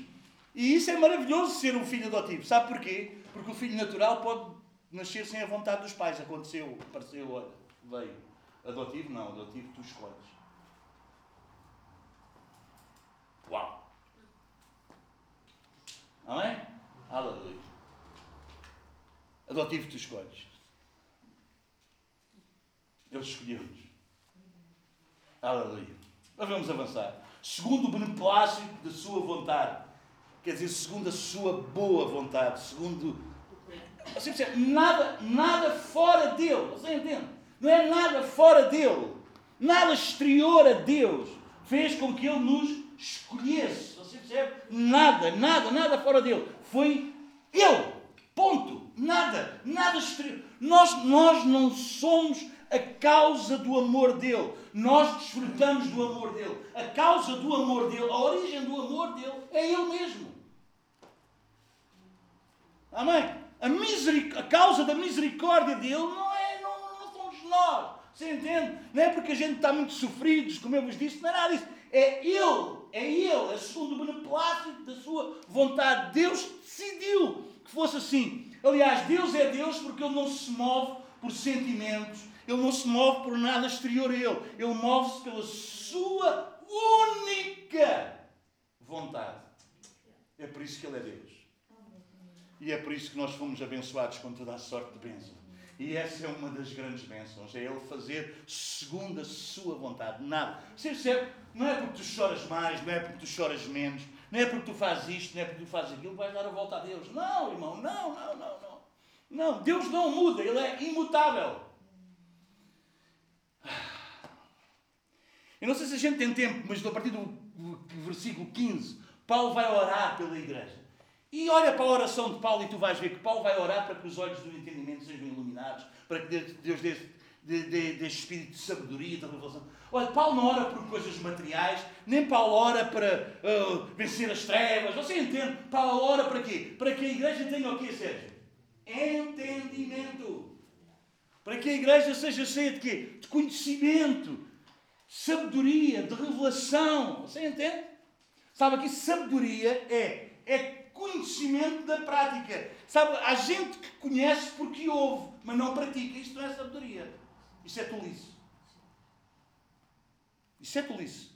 E isso é maravilhoso ser um filho adotivo. Sabe porquê? Porque o filho natural pode nascer sem a vontade dos pais. Aconteceu, apareceu, olha, veio. Adotivo não, adotivo tu escolhes. Uau! Amém? Aleluia. Adotivo tu escolhes. Ele escolheu-nos. Aleluia. Mas vamos avançar. Segundo o beneplácito da sua vontade. Quer dizer, segundo a sua boa vontade. Segundo. Assim, nada, nada fora dele. Você entende? Não é nada fora dele. Nada exterior a Deus fez com que ele nos escolhesse. Você percebe? Nada, nada, nada fora dele. Foi ele. Ponto. Nada. Nada exterior. Nós, nós não somos a causa do amor dele. Nós desfrutamos do amor dele. A causa do amor dele, a origem do amor dele é ele mesmo. Amém? A, miseric... a causa da misericórdia dele não é, não, não somos nós. Você entende? Não é porque a gente está muito sofridos, como eu vos disse, não é nada disso. É ele, é ele, é segundo o beneplácito da sua vontade. Deus decidiu que fosse assim. Aliás, Deus é Deus porque ele não se move por sentimentos, ele não se move por nada exterior a Ele. Ele move-se pela sua única vontade. É por isso que Ele é Deus. E é por isso que nós fomos abençoados com toda a sorte de bênção. E essa é uma das grandes bênçãos. É Ele fazer segundo a sua vontade. Nada. Você percebe? Não é porque tu choras mais, não é porque tu choras menos, não é porque tu fazes isto, não é porque tu fazes aquilo, vais dar a volta a Deus. Não, irmão, não, não, não, não. Não, Deus não muda, Ele é imutável. Eu não sei se a gente tem tempo, mas a partir do versículo 15, Paulo vai orar pela igreja. E olha para a oração de Paulo e tu vais ver que Paulo vai orar para que os olhos do entendimento sejam iluminados, para que Deus dê, dê, dê, dê espírito de sabedoria, de revelação. Olha, Paulo não ora por coisas materiais, nem Paulo ora para uh, vencer as trevas. Você entende? Paulo ora para quê? Para que a igreja tenha o quê, Sérgio? Entendimento. Para que a igreja seja cheia de quê? De conhecimento sabedoria, de revelação. Você entende? Sabe aqui, sabedoria é, é conhecimento da prática. Sabe, há gente que conhece porque ouve, mas não pratica. Isto não é sabedoria. Isso é tolice. Isso é tolice.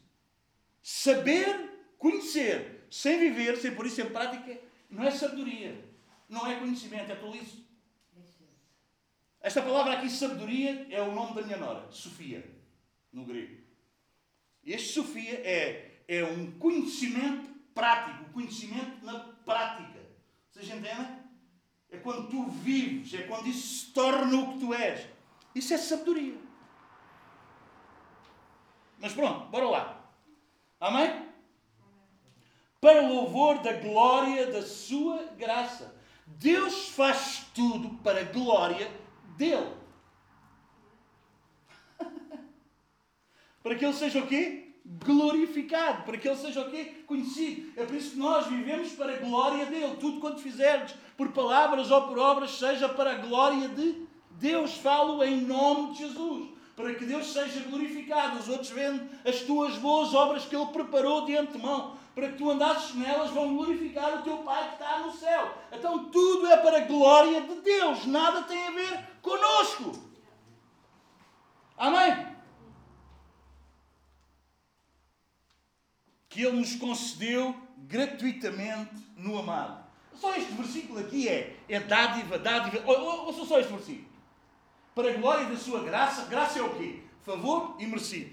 Saber, conhecer, sem viver, sem por isso em prática, não é sabedoria. Não é conhecimento, é tolice. Esta palavra aqui, sabedoria, é o nome da minha nora, Sofia, no grego. Este Sofia é, é um conhecimento prático, conhecimento na prática. Vocês entendem? É quando tu vives, é quando isso se torna o que tu és. Isso é sabedoria. Mas pronto, bora lá. Amém? Para louvor da glória da sua graça. Deus faz tudo para a glória dele. para que ele seja o quê? Glorificado, para que ele seja o quê? Conhecido. É por isso que nós vivemos para a glória dele. Tudo quanto fizerdes, por palavras ou por obras, seja para a glória de Deus. Falo em nome de Jesus. Para que Deus seja glorificado. Os outros vendo as tuas boas obras que Ele preparou de antemão. Para que tu andasses nelas, vão glorificar o teu Pai que está no céu. Então tudo é para a glória de Deus. Nada tem a ver conosco. Amém? Que Ele nos concedeu gratuitamente no amado. Só este versículo aqui é, é dádiva, dádiva. Ouça só este versículo. Para a glória da sua graça, graça é o quê? Favor e merecido.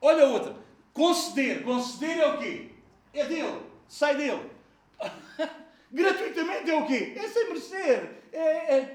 Olha outra. Conceder. Conceder é o quê? É dele. Sai dele. Gratuitamente é o quê? É sem merecer. É, é,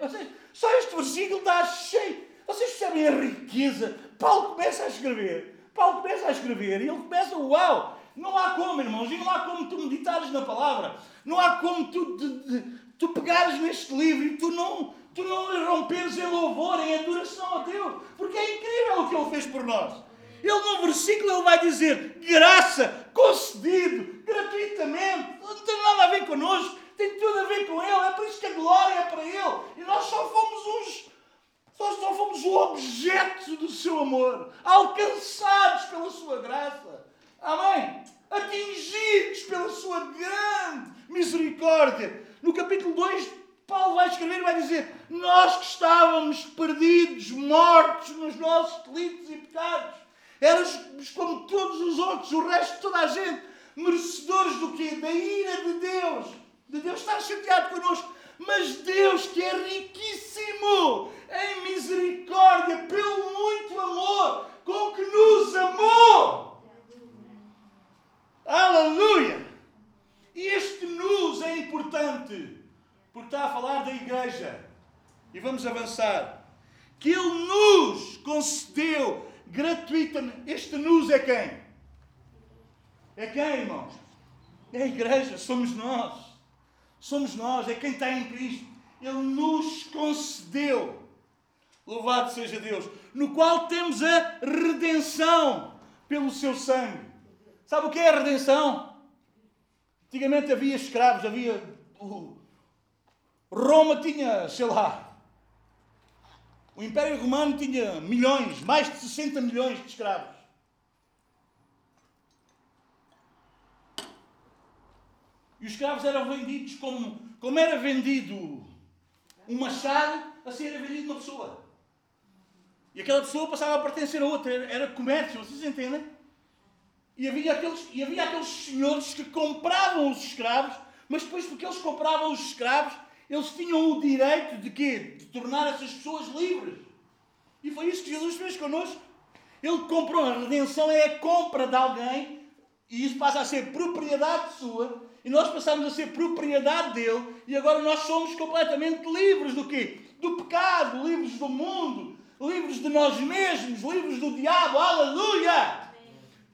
só este versículo está cheio. Vocês percebem a riqueza? Paulo começa a escrever. Paulo começa a escrever e ele começa, uau! Não há como, irmãos, e não há como tu meditares na palavra. Não há como tu, de, de, tu pegares neste livro e tu não, tu não romperes em louvor, em adoração a Deus. Porque é incrível o que Ele fez por nós. Ele no versículo ele vai dizer graça, concedido, gratuitamente. Não tem nada a ver connosco, tem tudo a ver com Ele. É por isso que a glória é para Ele. E nós só fomos uns, nós só fomos o objeto do seu amor, alcançados pela sua graça. Amém? atingidos pela sua grande misericórdia. No capítulo 2, Paulo vai escrever e vai dizer: Nós que estávamos perdidos, mortos nos nossos delitos e pecados, éramos como todos os outros, o resto de toda a gente, merecedores do quê? Da ira de Deus, de Deus estar chateado connosco. Mas Deus, que é riquíssimo em misericórdia, pelo muito amor com que nos amou. Aleluia! E este nos é importante, porque está a falar da igreja. E vamos avançar. Que Ele nos concedeu gratuitamente. Este nos é quem? É quem, irmãos? É a igreja, somos nós. Somos nós, é quem está em Cristo. Ele nos concedeu. Louvado seja Deus. No qual temos a redenção pelo seu sangue. Sabe o que é a redenção? Antigamente havia escravos, havia. Roma tinha, sei lá. O Império Romano tinha milhões, mais de 60 milhões de escravos. E os escravos eram vendidos como, como era vendido um machado, assim era vendido uma pessoa. E aquela pessoa passava a pertencer a outra, era comércio, vocês entendem? E havia, aqueles, e havia aqueles senhores que compravam os escravos, mas depois porque eles compravam os escravos, eles tinham o direito de quê? De tornar essas pessoas livres. E foi isso que Jesus fez connosco. Ele comprou, a redenção é a compra de alguém, e isso passa a ser propriedade sua, e nós passamos a ser propriedade dele, e agora nós somos completamente livres do quê? Do pecado, livres do mundo, livres de nós mesmos, livres do diabo, aleluia!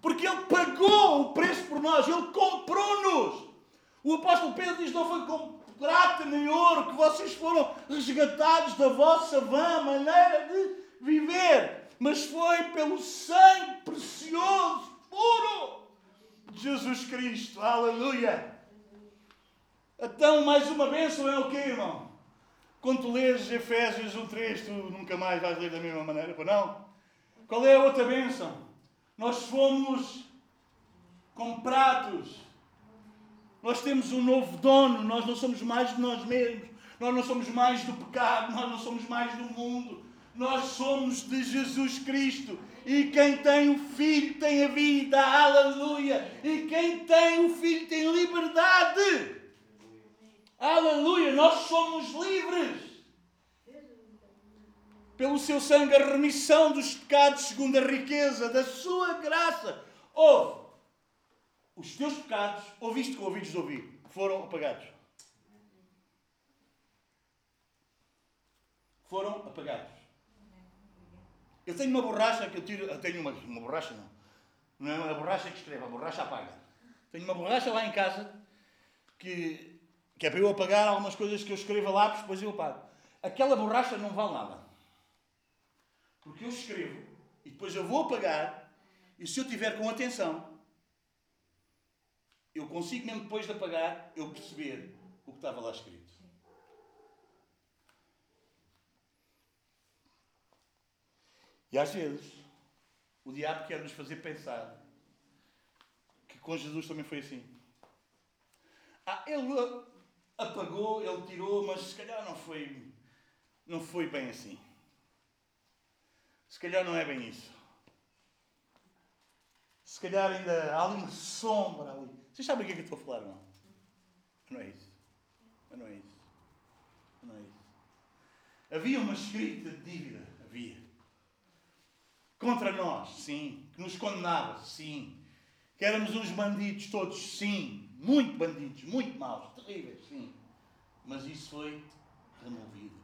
Porque ele pagou o preço por nós, ele comprou-nos. O apóstolo Pedro diz: não foi com prata nem ouro que vocês foram resgatados da vossa vã maneira de viver, mas foi pelo sangue precioso, puro de Jesus Cristo, aleluia! Então, mais uma bênção é o quê, irmão? Quando tu lês Efésios 1.3, tu nunca mais vais ler da mesma maneira, para não? Qual é a outra bênção? Nós fomos comprados. Nós temos um novo dono. Nós não somos mais de nós mesmos. Nós não somos mais do pecado. Nós não somos mais do mundo. Nós somos de Jesus Cristo. E quem tem o Filho tem a vida. Aleluia. E quem tem o Filho tem liberdade. Aleluia! Nós somos livres. Pelo seu sangue, a remissão dos pecados segundo a riqueza da sua graça. Ouve, os teus pecados, ouviste com ouvidos de ouvir, foram apagados. Foram apagados. Eu tenho uma borracha que eu tiro. Eu tenho uma, uma borracha, não. Não é a borracha que escreve, a borracha apaga. Tenho uma borracha lá em casa que que é para eu apagar algumas coisas que eu escrevo lápis, depois eu apago. Aquela borracha não vale nada. Porque eu escrevo e depois eu vou apagar, e se eu tiver com atenção, eu consigo mesmo depois de apagar, eu perceber o que estava lá escrito. E às vezes, o diabo quer nos fazer pensar que com Jesus também foi assim. Ah, ele apagou, ele tirou, mas se calhar não foi, não foi bem assim. Se calhar não é bem isso. Se calhar ainda há ali uma sombra ali. Vocês sabem o que é que eu estou a falar, não? Não é isso. Não é isso. Não é isso. Havia uma escrita de dívida. Havia. Contra nós, sim. Que nos condenava, sim. Que éramos uns bandidos todos, sim. Muito bandidos, muito maus, terríveis, sim. Mas isso foi removido.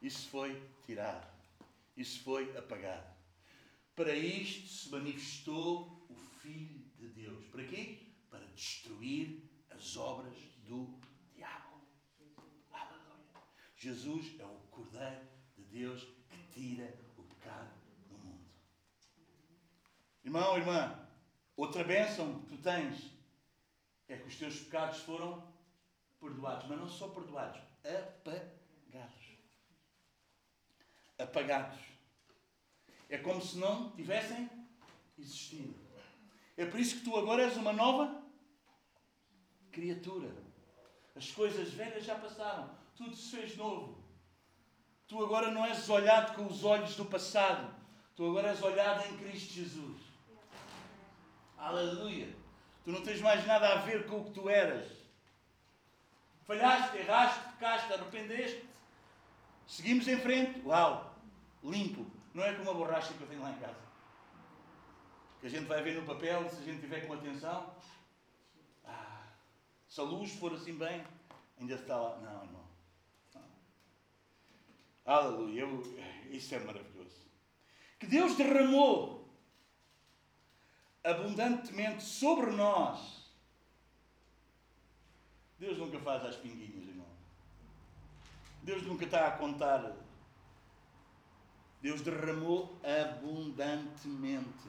Isso foi tirado. Isso foi apagado. Para isto se manifestou o Filho de Deus. Para quê? Para destruir as obras do diabo. Aleluia. Jesus é o Cordeiro de Deus que tira o pecado do mundo. Irmão, irmã, outra bênção que tu tens é que os teus pecados foram perdoados, mas não só perdoados, apagados. Apagados. É como se não tivessem existido. É por isso que tu agora és uma nova criatura. As coisas velhas já passaram, tudo se fez novo. Tu agora não és olhado com os olhos do passado, tu agora és olhado em Cristo Jesus. Aleluia! Tu não tens mais nada a ver com o que tu eras. Falhaste, erraste, pecaste, arrependeste. Seguimos em frente. Uau! Limpo. Não é como a borracha que eu tenho lá em casa. Que a gente vai ver no papel, se a gente tiver com atenção. Ah, se a luz for assim bem, ainda está lá. Não, irmão. Aleluia. Eu, isso é maravilhoso. Que Deus derramou abundantemente sobre nós. Deus nunca faz as pinguinhas, irmão. Deus nunca está a contar. Deus derramou abundantemente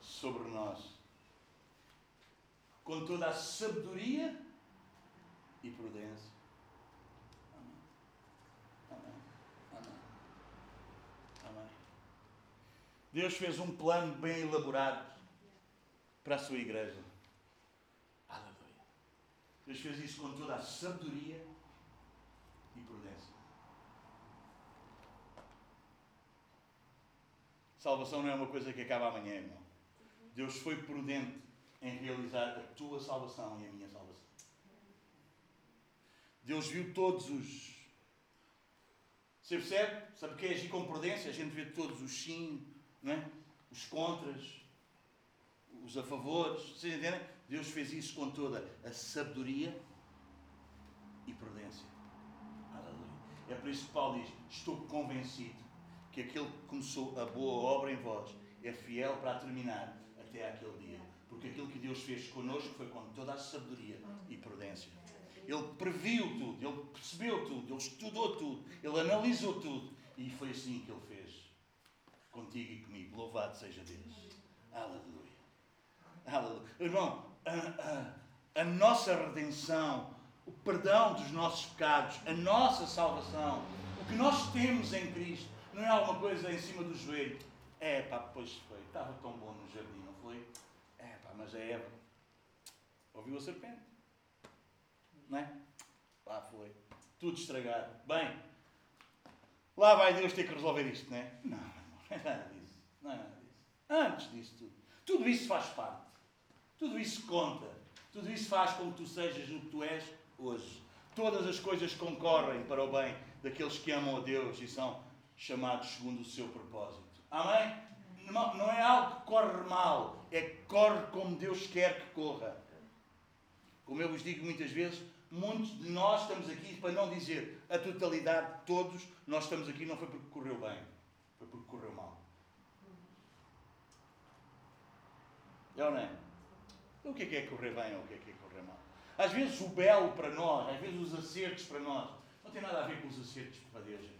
sobre nós. Com toda a sabedoria e prudência. Deus fez um plano bem elaborado para a sua igreja. Aleluia. Deus fez isso com toda a sabedoria e prudência. Salvação não é uma coisa que acaba amanhã, irmão. Deus foi prudente em realizar a tua salvação e a minha salvação. Deus viu todos os. Você percebe? Sabe o que é agir com prudência? A gente vê todos os sim, não é? os contras, os a favores. Vocês entendem? Deus fez isso com toda a sabedoria e prudência. Aleluia. É por isso que Paulo diz: Estou convencido que aquele que começou a boa obra em vós é fiel para terminar até aquele dia. Porque aquilo que Deus fez connosco foi com toda a sabedoria e prudência. Ele previu tudo, ele percebeu tudo, ele estudou tudo, ele analisou tudo. E foi assim que ele fez contigo e comigo. Louvado seja Deus. Aleluia. Aleluia. Irmão, a, a, a nossa redenção, o perdão dos nossos pecados, a nossa salvação, o que nós temos em Cristo, não é alguma coisa em cima do joelho. É pá, pois foi, estava tão bom no jardim, não foi? É pá, mas a Eva ouviu a serpente, não é? Lá foi, tudo estragado. Bem, lá vai Deus ter que resolver isto, não é? Não, não é nada disso, não é nada disso. Antes disso tudo, tudo isso faz parte, tudo isso conta, tudo isso faz com que tu sejas o que tu és hoje. Todas as coisas concorrem para o bem daqueles que amam a Deus e são chamados segundo o seu propósito. Amém? Não, é algo que corre mal, é que corre como Deus quer que corra. Como eu vos digo muitas vezes, muitos de nós estamos aqui para não dizer a totalidade, todos, nós estamos aqui não foi porque correu bem, foi porque correu mal. É ou não é? O que é que é correr bem ou o que é que é correr mal? Às vezes o belo para nós, às vezes os acertos para nós, não tem nada a ver com os acertos para Deus.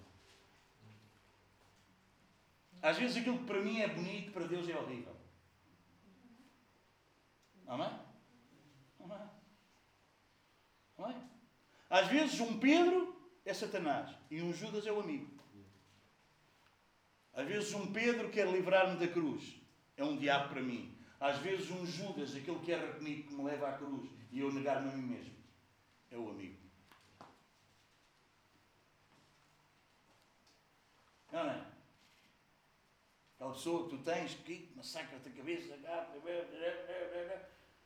Às vezes aquilo que para mim é bonito, para Deus é horrível. Amém? Amém? Amém? Às vezes um Pedro é Satanás e um Judas é o amigo. Às vezes um Pedro quer livrar-me da cruz, é um diabo para mim. Às vezes um Judas, aquele que é comigo, que me leva à cruz e eu negar-me a mim mesmo, é o amigo. Não, Aquela pessoa que tu tens que massacra-te a cabeça,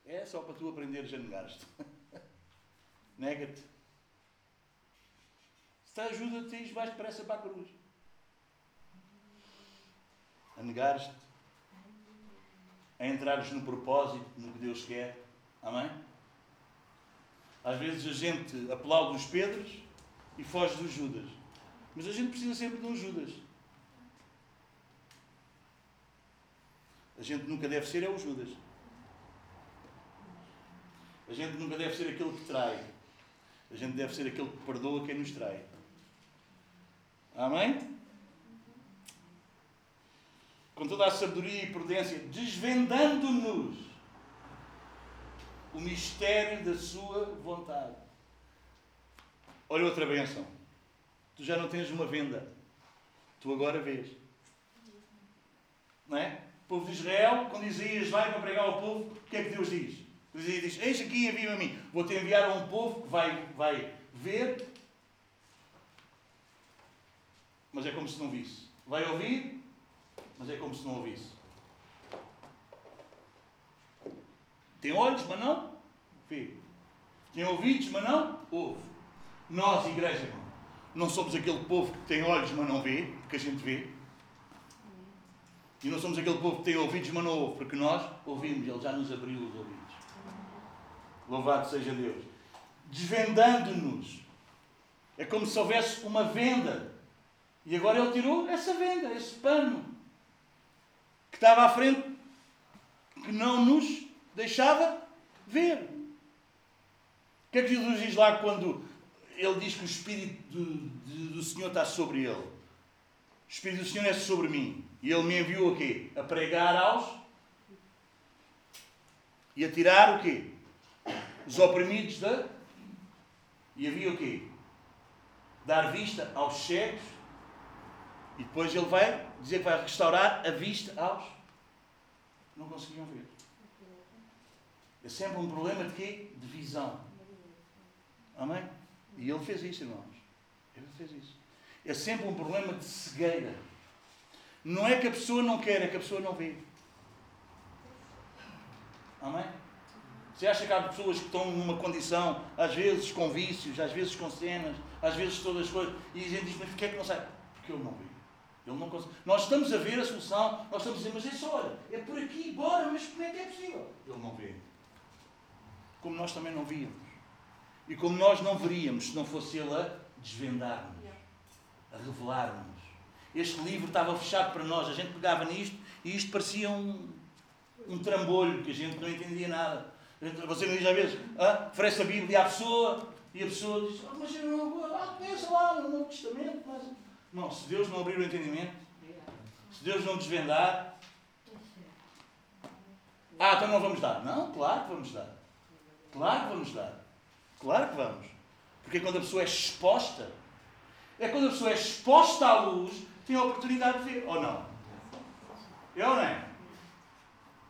é só para tu aprenderes a negar-te. Nega-te. Se te ajuda, tens vais depressa para a cruz. A negares-te. A entrares no propósito, no que Deus quer. Amém? Às vezes a gente aplaude os Pedros e foge dos Judas. Mas a gente precisa sempre de um Judas. A gente nunca deve ser é o Judas. A gente nunca deve ser aquele que trai. A gente deve ser aquele que perdoa quem nos trai. Amém? Com toda a sabedoria e prudência, desvendando-nos o mistério da sua vontade. Olha outra benção. Tu já não tens uma venda. Tu agora vês. Não é? Povo de Israel, quando Isaías vai para pregar ao povo, o que é que Deus diz? Deus diz: Eis aqui envia-me a mim. Vou-te enviar a um povo que vai, vai ver, mas é como se não visse. Vai ouvir, mas é como se não ouvisse. Tem olhos, mas não vê. Tem ouvidos, mas não ouve. Nós, igreja, não somos aquele povo que tem olhos, mas não vê, porque a gente vê. E não somos aquele povo que tem ouvidos, mas não ouve, porque nós ouvimos, Ele já nos abriu os ouvidos. Louvado seja Deus. Desvendando-nos. É como se houvesse uma venda. E agora Ele tirou essa venda, esse pano que estava à frente, que não nos deixava ver. O que é que Jesus diz lá quando ele diz que o Espírito do, do, do Senhor está sobre ele? O Espírito do Senhor é sobre mim. E ele me enviou a quê? A pregar aos e a tirar o quê? Os oprimidos da. E havia o quê? Dar vista aos cegos. E depois ele vai dizer que vai restaurar a vista aos. Não conseguiam ver. É sempre um problema de quê? De visão. Amém? E ele fez isso, irmãos. Ele fez isso. É sempre um problema de cegueira. Não é que a pessoa não quer, é que a pessoa não vê. Amém? Você acha que há pessoas que estão numa condição, às vezes com vícios, às vezes com cenas, às vezes todas as coisas, e a gente diz, mas porquê é que não sai? Porque ele não vê. Ele não consegue. Nós estamos a ver a solução, nós estamos a dizer, mas é só, olha, é por aqui, bora, mas como é que é possível? Ele não vê. Como nós também não víamos. E como nós não veríamos se não fosse ele a desvendar-nos, a revelar-nos. Este livro estava fechado para nós, a gente pegava nisto e isto parecia um, um trambolho que a gente não entendia nada. Você não diz às vezes, ah, oferece a Bíblia à pessoa e a pessoa diz, ah, mas eu não ah, pensa lá no Novo Testamento. Mas... Não, se Deus não abrir o entendimento, se Deus não desvendar, ah, então não vamos dar. Não, claro que vamos dar. Claro que vamos dar. Claro que vamos. Porque quando a pessoa é exposta, é quando a pessoa é exposta à luz, tem a oportunidade de ver. Ou não? É ou não é?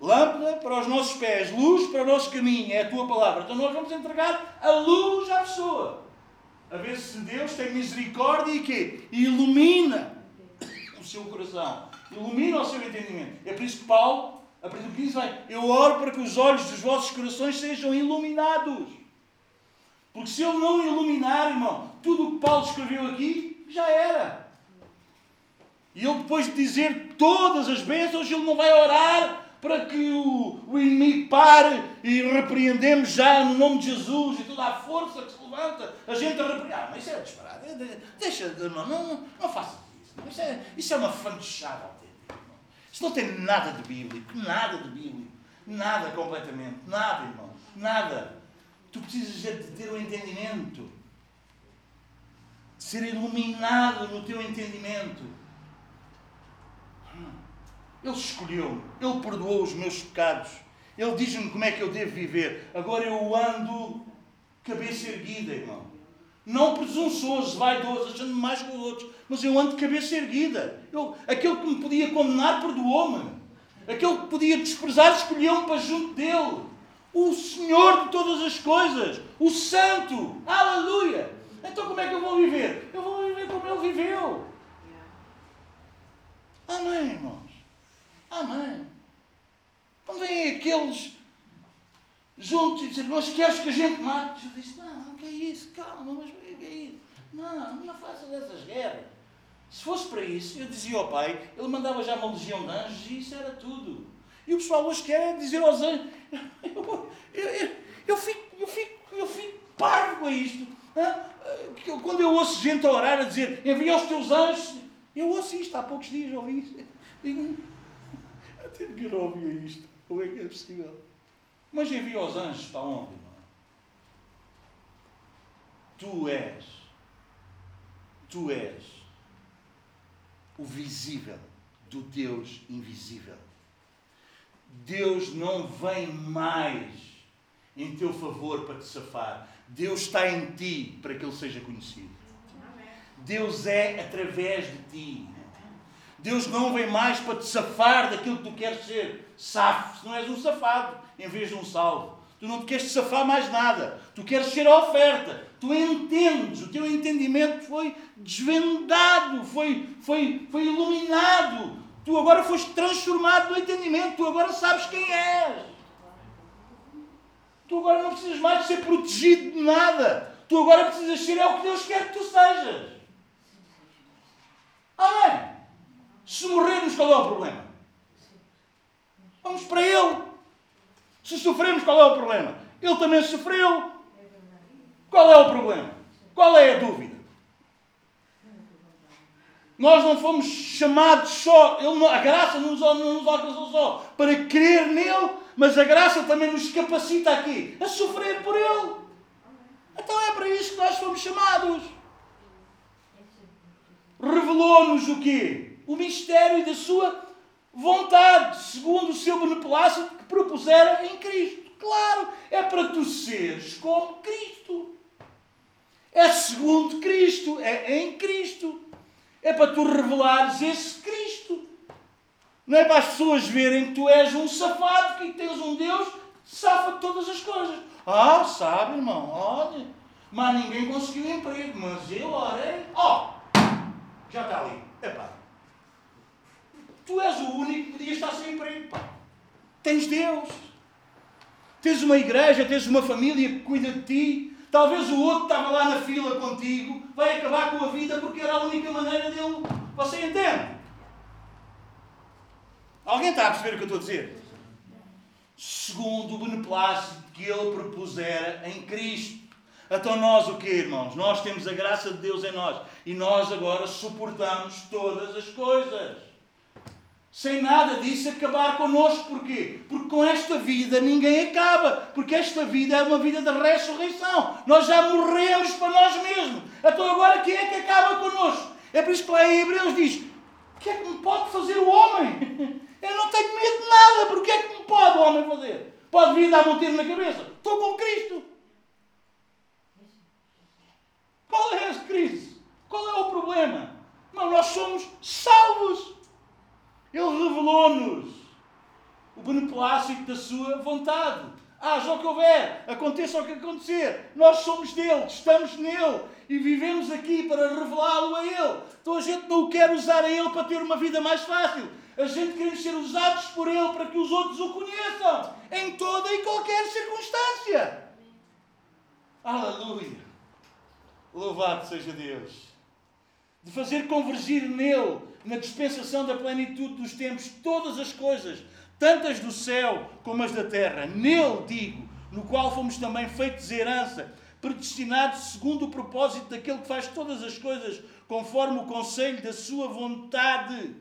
Lâmpada para os nossos pés, luz para o nosso caminho, é a tua palavra. Então nós vamos entregar a luz à pessoa. A ver se Deus tem misericórdia e quê? E ilumina o seu coração. Ilumina o seu entendimento. É por isso que Paulo, a partir do 15, vai, eu oro para que os olhos dos vossos corações sejam iluminados. Porque se ele não iluminar, irmão, tudo o que Paulo escreveu aqui já era. E ele, depois de dizer todas as bênçãos, ele não vai orar para que o, o inimigo pare e repreendemos já no nome de Jesus e toda a força que se levanta, a gente a repreender. Ah, mas isso é disparado. Deixa, irmão, não, não, faça isso. Isso é, isso é uma fantochada autêntica. Isso não tem nada de bíblico, nada de bíblico. Nada completamente. Nada, irmão. Nada. Tu precisas de ter o um entendimento. De ser iluminado no teu entendimento. Ele escolheu-me. Ele perdoou os meus pecados. Ele diz-me como é que eu devo viver. Agora eu ando cabeça erguida, irmão. Não presunçoso, vaidoso, achando mais que os outros. Mas eu ando de cabeça erguida. Eu, aquele que me podia condenar, perdoou-me. Aquele que podia desprezar, escolheu-me para junto dele o Senhor de todas as coisas, o Santo, aleluia. Então como é que eu vou viver? Eu vou viver como ele viveu. Amém, irmãos. Amém. Não vêm aqueles juntos e dizem, mas queres que a gente mate? Eu disse, não, não que é isso, calma, mas o que é isso? Não, não faça dessas guerras. Se fosse para isso, eu dizia ao pai, ele mandava já uma legião de anjos e isso era tudo. E o pessoal hoje quer dizer aos anjos, eu, eu, eu, eu, fico, eu, fico, eu fico parvo com isto. Quando eu ouço gente a orar a dizer, envia os teus anjos, eu ouço isto, há poucos dias ouvi isto. Até que eu não ouvia isto. Como é que é possível? Mas envia os anjos para onde, irmão? Tu és, tu és o visível do Deus invisível. Deus não vem mais em teu favor para te safar. Deus está em ti para que Ele seja conhecido. Deus é através de ti. Deus não vem mais para te safar daquilo que tu queres ser. Safe, se não és um safado, em vez de um salvo. Tu não te queres safar mais nada. Tu queres ser a oferta. Tu entendes. O teu entendimento foi desvendado, foi, foi, foi iluminado. Tu agora foste transformado no entendimento. Tu agora sabes quem és. Tu agora não precisas mais ser protegido de nada. Tu agora precisas ser é o que Deus quer que tu sejas. Amém. Se morrermos, qual é o problema? Vamos para Ele. Se sofremos, qual é o problema? Ele também sofreu. Qual é o problema? Qual é a dúvida? Nós não fomos chamados só, a graça não nos, não nos alcançou só para crer nele, mas a graça também nos capacita aqui a sofrer por ele. Então é para isso que nós fomos chamados. Revelou-nos o quê? O mistério da sua vontade, segundo o seu beneplácito que propusera em Cristo. Claro, é para tu seres como Cristo. É segundo Cristo, é em Cristo. É para tu revelares esse Cristo. Não é para as pessoas verem que tu és um safado, que tens um Deus safa de todas as coisas. Ah, sabe, irmão, olha, mas ninguém conseguiu emprego, mas eu orei. Ó, oh, já está ali. Epá, Tu és o único que podia estar sem emprego. Pá. Tens Deus. Tens uma igreja, tens uma família que cuida de ti. Talvez o outro que estava lá na fila contigo vai acabar com a vida porque era a única maneira dele. Você entende? Alguém está a perceber o que eu estou a dizer? Segundo o beneplácito que ele propusera em Cristo. Então nós o que, irmãos? Nós temos a graça de Deus em nós. E nós agora suportamos todas as coisas sem nada disso acabar connosco. Porquê? Porque com esta vida ninguém acaba. Porque esta vida é uma vida de ressurreição. Nós já morremos para nós mesmos. Então agora quem é que acaba connosco? É por isso que lá em Hebreus diz: o que é que me pode fazer o homem? Eu não tenho medo de nada. Porque é que me pode o homem fazer? Pode vir dar um tiro na cabeça. Estou com Cristo. Qual é a crise? Qual é o problema? Não, nós somos salvos. Ele revelou-nos o beneplácito da sua vontade. Haja o que houver, aconteça o que acontecer, nós somos dele, estamos nele e vivemos aqui para revelá-lo a ele. Então a gente não quer usar a ele para ter uma vida mais fácil. A gente quer ser usados por ele para que os outros o conheçam em toda e qualquer circunstância. Aleluia! Louvado seja Deus! De fazer convergir nele na dispensação da plenitude dos tempos, todas as coisas, tantas do céu como as da terra. Nele, digo, no qual fomos também feitos herança, predestinados segundo o propósito daquele que faz todas as coisas conforme o conselho da sua vontade,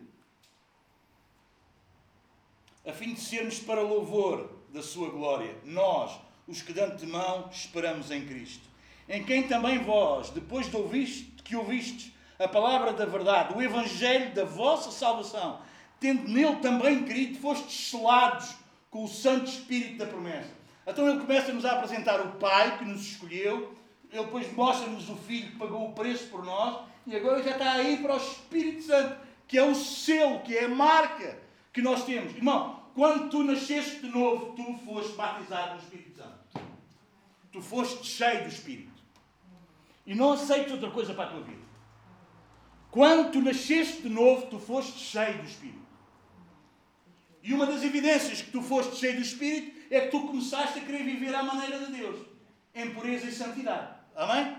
a fim de sermos para louvor da sua glória. Nós, os que de antemão esperamos em Cristo, em quem também vós, depois de ouviste, que ouvistes a palavra da verdade, o evangelho da vossa salvação, tendo nele também crido, fostes selados com o Santo Espírito da promessa. Então ele começa-nos a apresentar o Pai que nos escolheu, ele depois mostra-nos o Filho que pagou o preço por nós, e agora já está aí para o Espírito Santo, que é o selo, que é a marca que nós temos. Irmão, quando tu nasceste de novo, tu foste batizado no Espírito Santo. Tu foste cheio do Espírito. E não aceites outra coisa para a tua vida. Quando tu nasceste de novo, tu foste cheio do Espírito. E uma das evidências que tu foste cheio do Espírito é que tu começaste a querer viver à maneira de Deus, em pureza e santidade. Amém?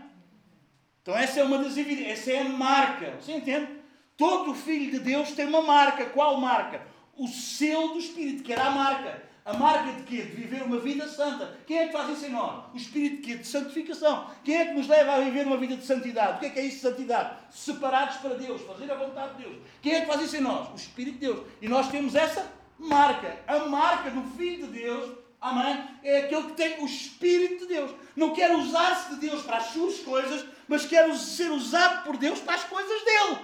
Então essa é uma das evidências, essa é a marca. Você entende? Todo filho de Deus tem uma marca. Qual marca? O selo do Espírito, que era a marca. A marca de quê? De viver uma vida santa. Quem é que faz isso em nós? O Espírito de quê? De santificação. Quem é que nos leva a viver uma vida de santidade? O que é que é isso de santidade? Separados para Deus, fazer a vontade de Deus. Quem é que faz isso em nós? O Espírito de Deus. E nós temos essa marca. A marca do Filho de Deus, amém? É aquele que tem o Espírito de Deus. Não quer usar-se de Deus para as suas coisas, mas quer ser usado por Deus para as coisas dele.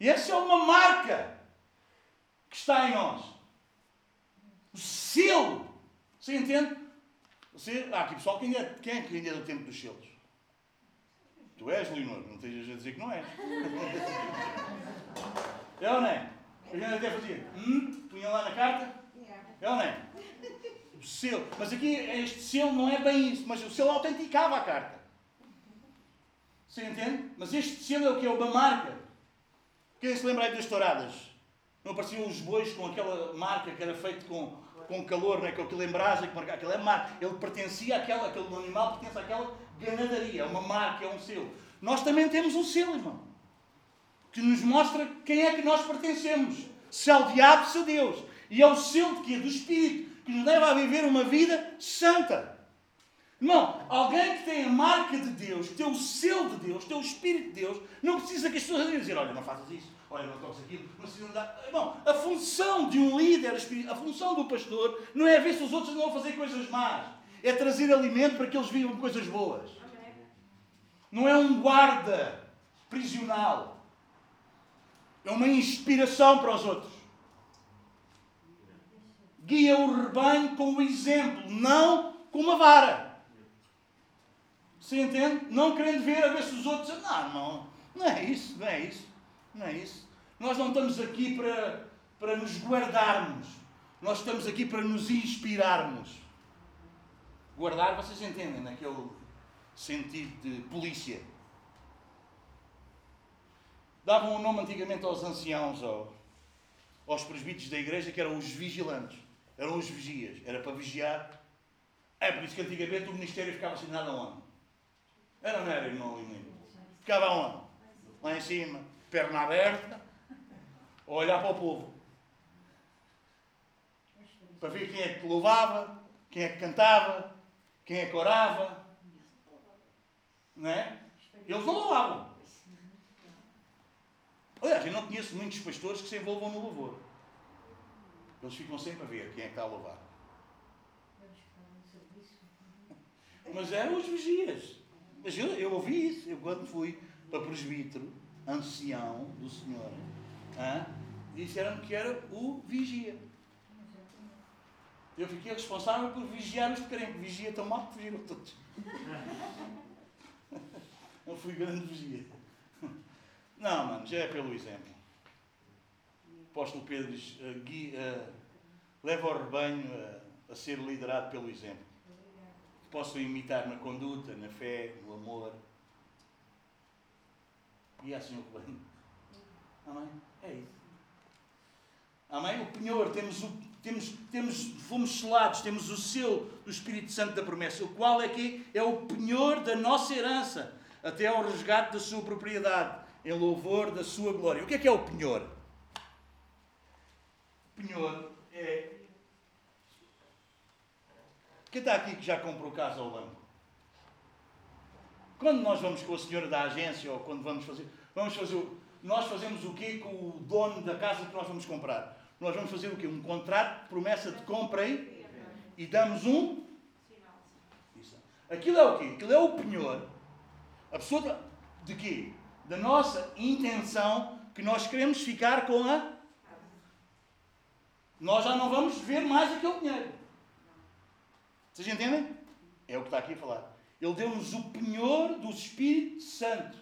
E essa é uma marca que está em nós o selo. Você entende? Você, há aqui pessoal que ainda, é, quem é que ainda é do tempo dos selos? Tu és, Leonor, não estejas a dizer que não és. É ou não é? A gente até fazia. Hum, punha lá na carta. É ou não é? O selo. Mas aqui este selo não é bem isso, mas o selo autenticava a carta. Você entende? Mas este selo é o que é uma marca. Quem se lembra aí das touradas? Não apareciam os bois com aquela marca que era feito com, com calor, né? com aquela que marcava. Aquela é marca. Ele pertencia àquela, aquele animal pertence àquela ganadaria. É uma marca, é um selo. Nós também temos um selo, irmão. Que nos mostra quem é que nós pertencemos. Se ao diabo, se a Deus. E é o selo de quê? Do Espírito. Que nos leva a viver uma vida santa. Irmão, alguém que tem a marca de Deus, que tem o selo de Deus, que tem o Espírito de Deus, não precisa que as pessoas dizer, olha, não faças isso, olha, não toques aquilo, não andar. Irmão, a função de um líder, a função do pastor, não é ver se os outros não vão fazer coisas más. É trazer alimento para que eles vivam coisas boas. Não é um guarda prisional. É uma inspiração para os outros. Guia o rebanho com o exemplo, não com uma vara. Você entende? Não querendo ver a ver se os outros. Não, não é isso, não é isso, não é isso. Nós não estamos aqui para, para nos guardarmos. Nós estamos aqui para nos inspirarmos. Guardar, vocês entendem, naquele sentido de polícia. Davam um nome antigamente aos anciãos, aos presbíteros da igreja, que eram os vigilantes. Eram os vigias. Era para vigiar. É por isso que antigamente o ministério ficava assinado aonde? Era não era irmão Limino? Ficava onde? Lá em cima, perna aberta, a olhar para o povo. Para ver quem é que louvava, quem é que cantava, quem é que orava. Não é? Eles não louvavam. Aliás, eu não conheço muitos pastores que se envolvam no louvor. Eles ficam sempre a ver quem é que está a louvar. Mas eram os vigias. Mas eu, eu ouvi isso. Eu, quando fui para presbítero, ancião do Senhor, hein, disseram que era o vigia. Eu fiquei responsável por vigiar os crentes. Vigia tão mal que fugiram todos. Eu fui grande vigia. Não, mano, já é pelo exemplo. O apóstolo Pedro diz: uh, guia, uh, leva o rebanho a, a ser liderado pelo exemplo possam imitar na conduta, na fé, no amor. E é assim o rebanho. Amém? É isso. Amém? O penhor, temos o, temos, temos, fomos selados, temos o selo do Espírito Santo da promessa, o qual é que é o penhor da nossa herança, até ao resgate da sua propriedade, em louvor da sua glória. O que é que é o penhor? O penhor é quem está aqui que já comprou casa ao banco? Quando nós vamos com a senhora da agência ou quando vamos fazer. Vamos fazer. Nós fazemos o quê com o dono da casa que nós vamos comprar? Nós vamos fazer o quê? Um contrato de promessa de compra e, e damos um. Isso. Aquilo é o quê? Aquilo é o penhor. A pessoa de quê? Da nossa intenção que nós queremos ficar com a. Nós já não vamos ver mais aquele dinheiro. Vocês entendem? É o que está aqui a falar. Ele deu-nos o penhor do Espírito Santo.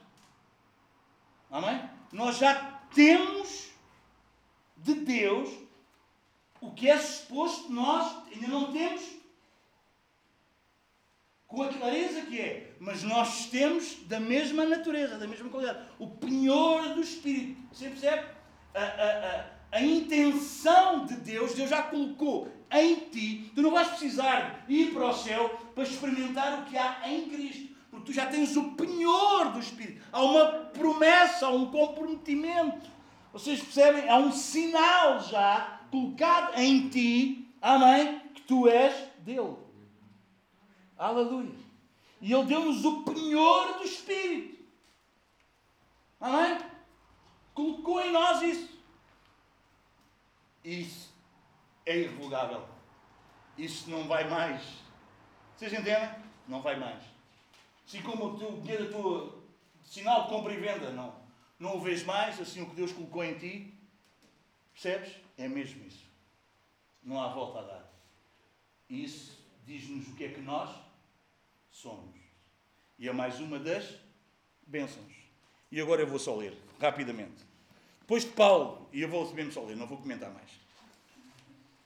Amém? Nós já temos de Deus o que é suposto nós ainda não temos com a clareza que é, mas nós temos da mesma natureza, da mesma qualidade. O penhor do Espírito. Você percebe? A, a, a, a intenção de Deus, Deus já colocou em ti. Tu não vais precisar ir para o céu para experimentar o que há em Cristo. Porque tu já tens o penhor do Espírito. Há uma promessa, há um comprometimento. Vocês percebem? Há um sinal já colocado em ti, amém? Que tu és dele. Aleluia. E ele deu-nos o penhor do Espírito. Amém? Colocou em nós isso. Isso é irrevogável. Isso não vai mais. Vocês entendem? Não vai mais. Assim como o teu dinheiro, a tua sinal de compra e venda, não. Não o vês mais, assim o que Deus colocou em ti. Percebes? É mesmo isso. Não há volta a dar. Isso diz-nos o que é que nós somos. E é mais uma das bênçãos. E agora eu vou só ler, rapidamente. Depois de Paulo, e eu vou mesmo só ler, não vou comentar mais.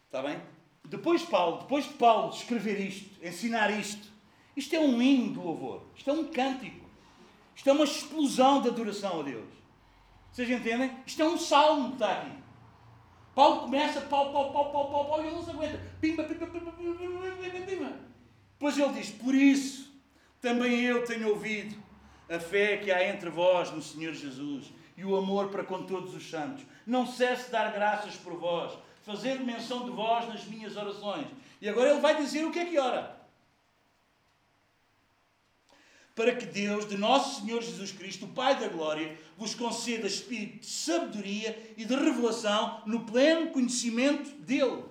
Está bem? Depois de Paulo, depois de Paulo escrever isto, ensinar isto, isto é um hino de louvor, isto é um cântico, isto é uma explosão de adoração a Deus. Vocês entendem? Isto é um salmo que está aqui. Paulo começa, pau, pau, pau, pau, pau, pau, e ele não se aguenta. Pimba, pimba, pimba, pimba, pimba, pimba. Depois ele diz: Por isso também eu tenho ouvido a fé que há entre vós no Senhor Jesus e o amor para com todos os santos. Não cesse de dar graças por vós, fazendo menção de vós nas minhas orações. E agora ele vai dizer o que é que ora. Para que Deus, de nosso Senhor Jesus Cristo, o Pai da Glória, vos conceda espírito de sabedoria e de revelação no pleno conhecimento dele.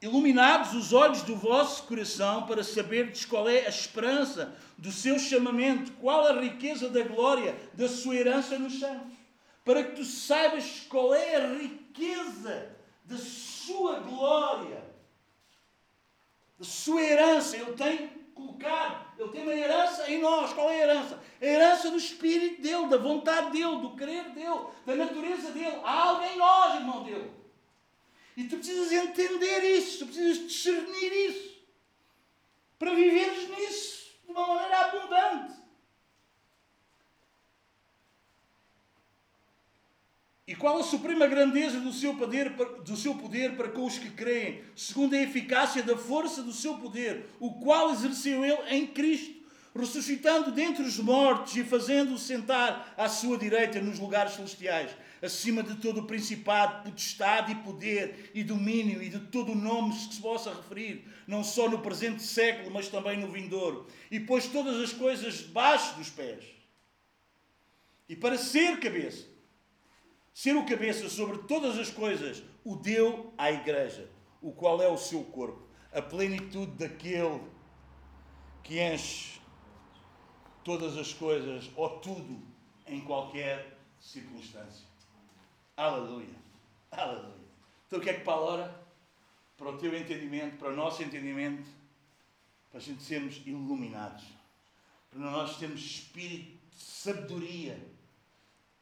Iluminados os olhos do vosso coração para saberdes qual é a esperança do seu chamamento, qual a riqueza da glória da sua herança nos santos, para que tu saibas qual é a riqueza da sua glória, da sua herança. Ele tem colocado, ele tem uma herança em nós. Qual é a herança? A herança do Espírito dele, da vontade dele, do querer dele, da natureza dele. Há algo em nós, irmão dele. E tu precisas entender isso, tu precisas discernir isso, para viveres nisso de uma maneira abundante. E qual a suprema grandeza do seu, poder, do seu poder para com os que creem, segundo a eficácia da força do seu poder, o qual exerceu ele em Cristo, ressuscitando dentre os mortos e fazendo-o sentar à sua direita nos lugares celestiais, acima de todo o principado, potestade e poder e domínio e de todo o nome que se possa referir, não só no presente século, mas também no vindouro, e pôs todas as coisas debaixo dos pés. E para ser cabeça, ser o cabeça sobre todas as coisas, o deu à igreja, o qual é o seu corpo, a plenitude daquele que enche todas as coisas ou tudo em qualquer circunstância. Aleluia. Aleluia. Então o que é que Paulo ora? Para o teu entendimento, para o nosso entendimento, para a gente sermos iluminados, para nós termos espírito de sabedoria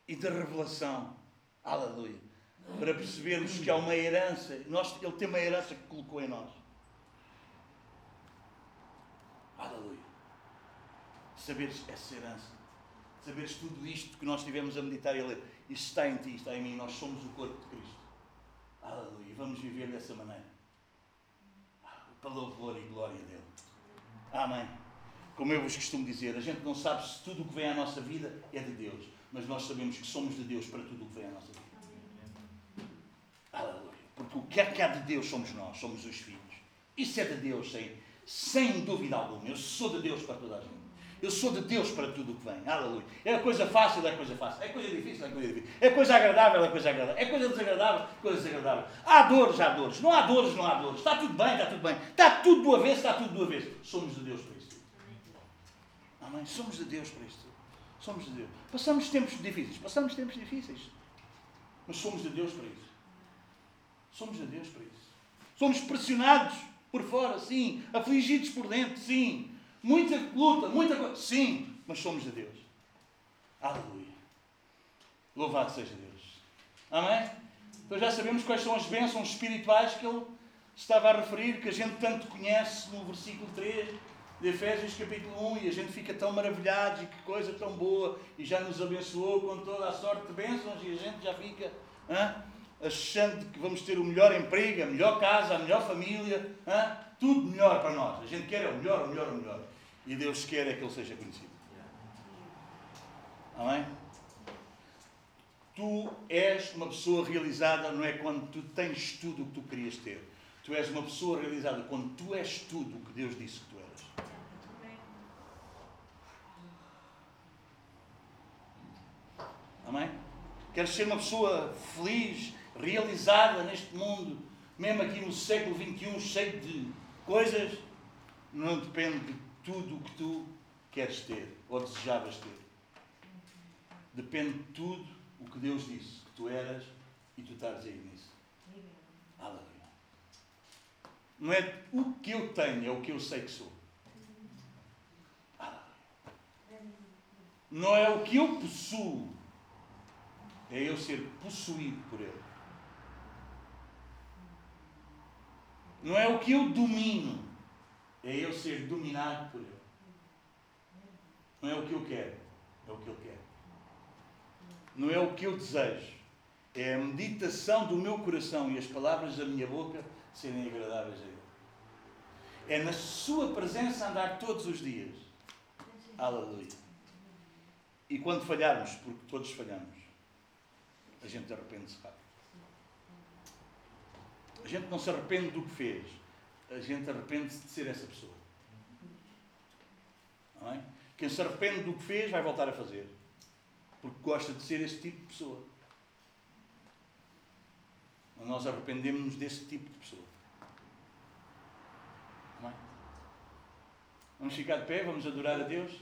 e de revelação. Aleluia. Para percebermos que há uma herança, nós, Ele tem uma herança que colocou em nós. Aleluia. Saberes essa herança, saberes tudo isto que nós tivemos a meditar e a ler está em ti, está em mim. Nós somos o corpo de Cristo. Aleluia. E vamos viver dessa maneira. Para louvor e glória dele. Amém. Como eu vos costumo dizer, a gente não sabe se tudo o que vem à nossa vida é de Deus. Mas nós sabemos que somos de Deus para tudo o que vem à nossa vida. Aleluia. Porque o que é que há de Deus somos nós, somos os filhos. Isso é de Deus, sem, sem dúvida alguma. Eu sou de Deus para toda a gente. Eu sou de Deus para tudo o que vem. Aleluia. É coisa fácil, é coisa fácil. É coisa difícil, é coisa difícil. É coisa agradável, é coisa agradável. É coisa desagradável, coisa desagradável. Há dores, há dores. Não há dores, não há dores. Está tudo bem, está tudo bem. Está tudo do avesso, está tudo do avesso. Somos de Deus para isso. Amém? Somos de Deus para isto. Somos de Deus. Passamos tempos difíceis. Passamos tempos difíceis. Mas somos de Deus para isso. Somos de Deus para isso. Somos pressionados por fora, sim. Afligidos por dentro, sim muita luta, muita coisa. Sim, mas somos de Deus. Aleluia. Louvado seja Deus. Amém? Então já sabemos quais são as bênçãos espirituais que ele estava a referir, que a gente tanto conhece no versículo 3 de Efésios capítulo 1, e a gente fica tão maravilhado e que coisa tão boa, e já nos abençoou com toda a sorte de bênçãos, e a gente já fica hein, achando que vamos ter o melhor emprego, a melhor casa, a melhor família, hein, tudo melhor para nós. A gente quer o melhor, o melhor, o melhor. E Deus quer é que Ele seja conhecido. Amém? Tu és uma pessoa realizada, não é quando tu tens tudo o que tu querias ter. Tu és uma pessoa realizada quando tu és tudo o que Deus disse que tu eras. Amém? Queres ser uma pessoa feliz, realizada neste mundo, mesmo aqui no século XXI, cheio de coisas? Não depende de tudo o que tu queres ter ou desejavas ter. Depende de tudo o que Deus disse que tu eras e tu estás aí nisso. Aleluia. Não é o que eu tenho, é o que eu sei que sou. Aleluia. Não é o que eu possuo, é eu ser possuído por Ele. Não é o que eu domino, é eu ser dominado por Ele. Não é o que eu quero, é o que Ele quer. Não é o que eu desejo, é a meditação do meu coração e as palavras da minha boca serem agradáveis a Ele. É na Sua presença andar todos os dias. Aleluia. E quando falharmos, porque todos falhamos, a gente arrepende-se rápido. A gente não se arrepende do que fez, a gente arrepende-se de ser essa pessoa. É? Quem se arrepende do que fez vai voltar a fazer, porque gosta de ser esse tipo de pessoa. Mas nós arrependemos-nos desse tipo de pessoa. É? Vamos ficar de pé, vamos adorar a Deus.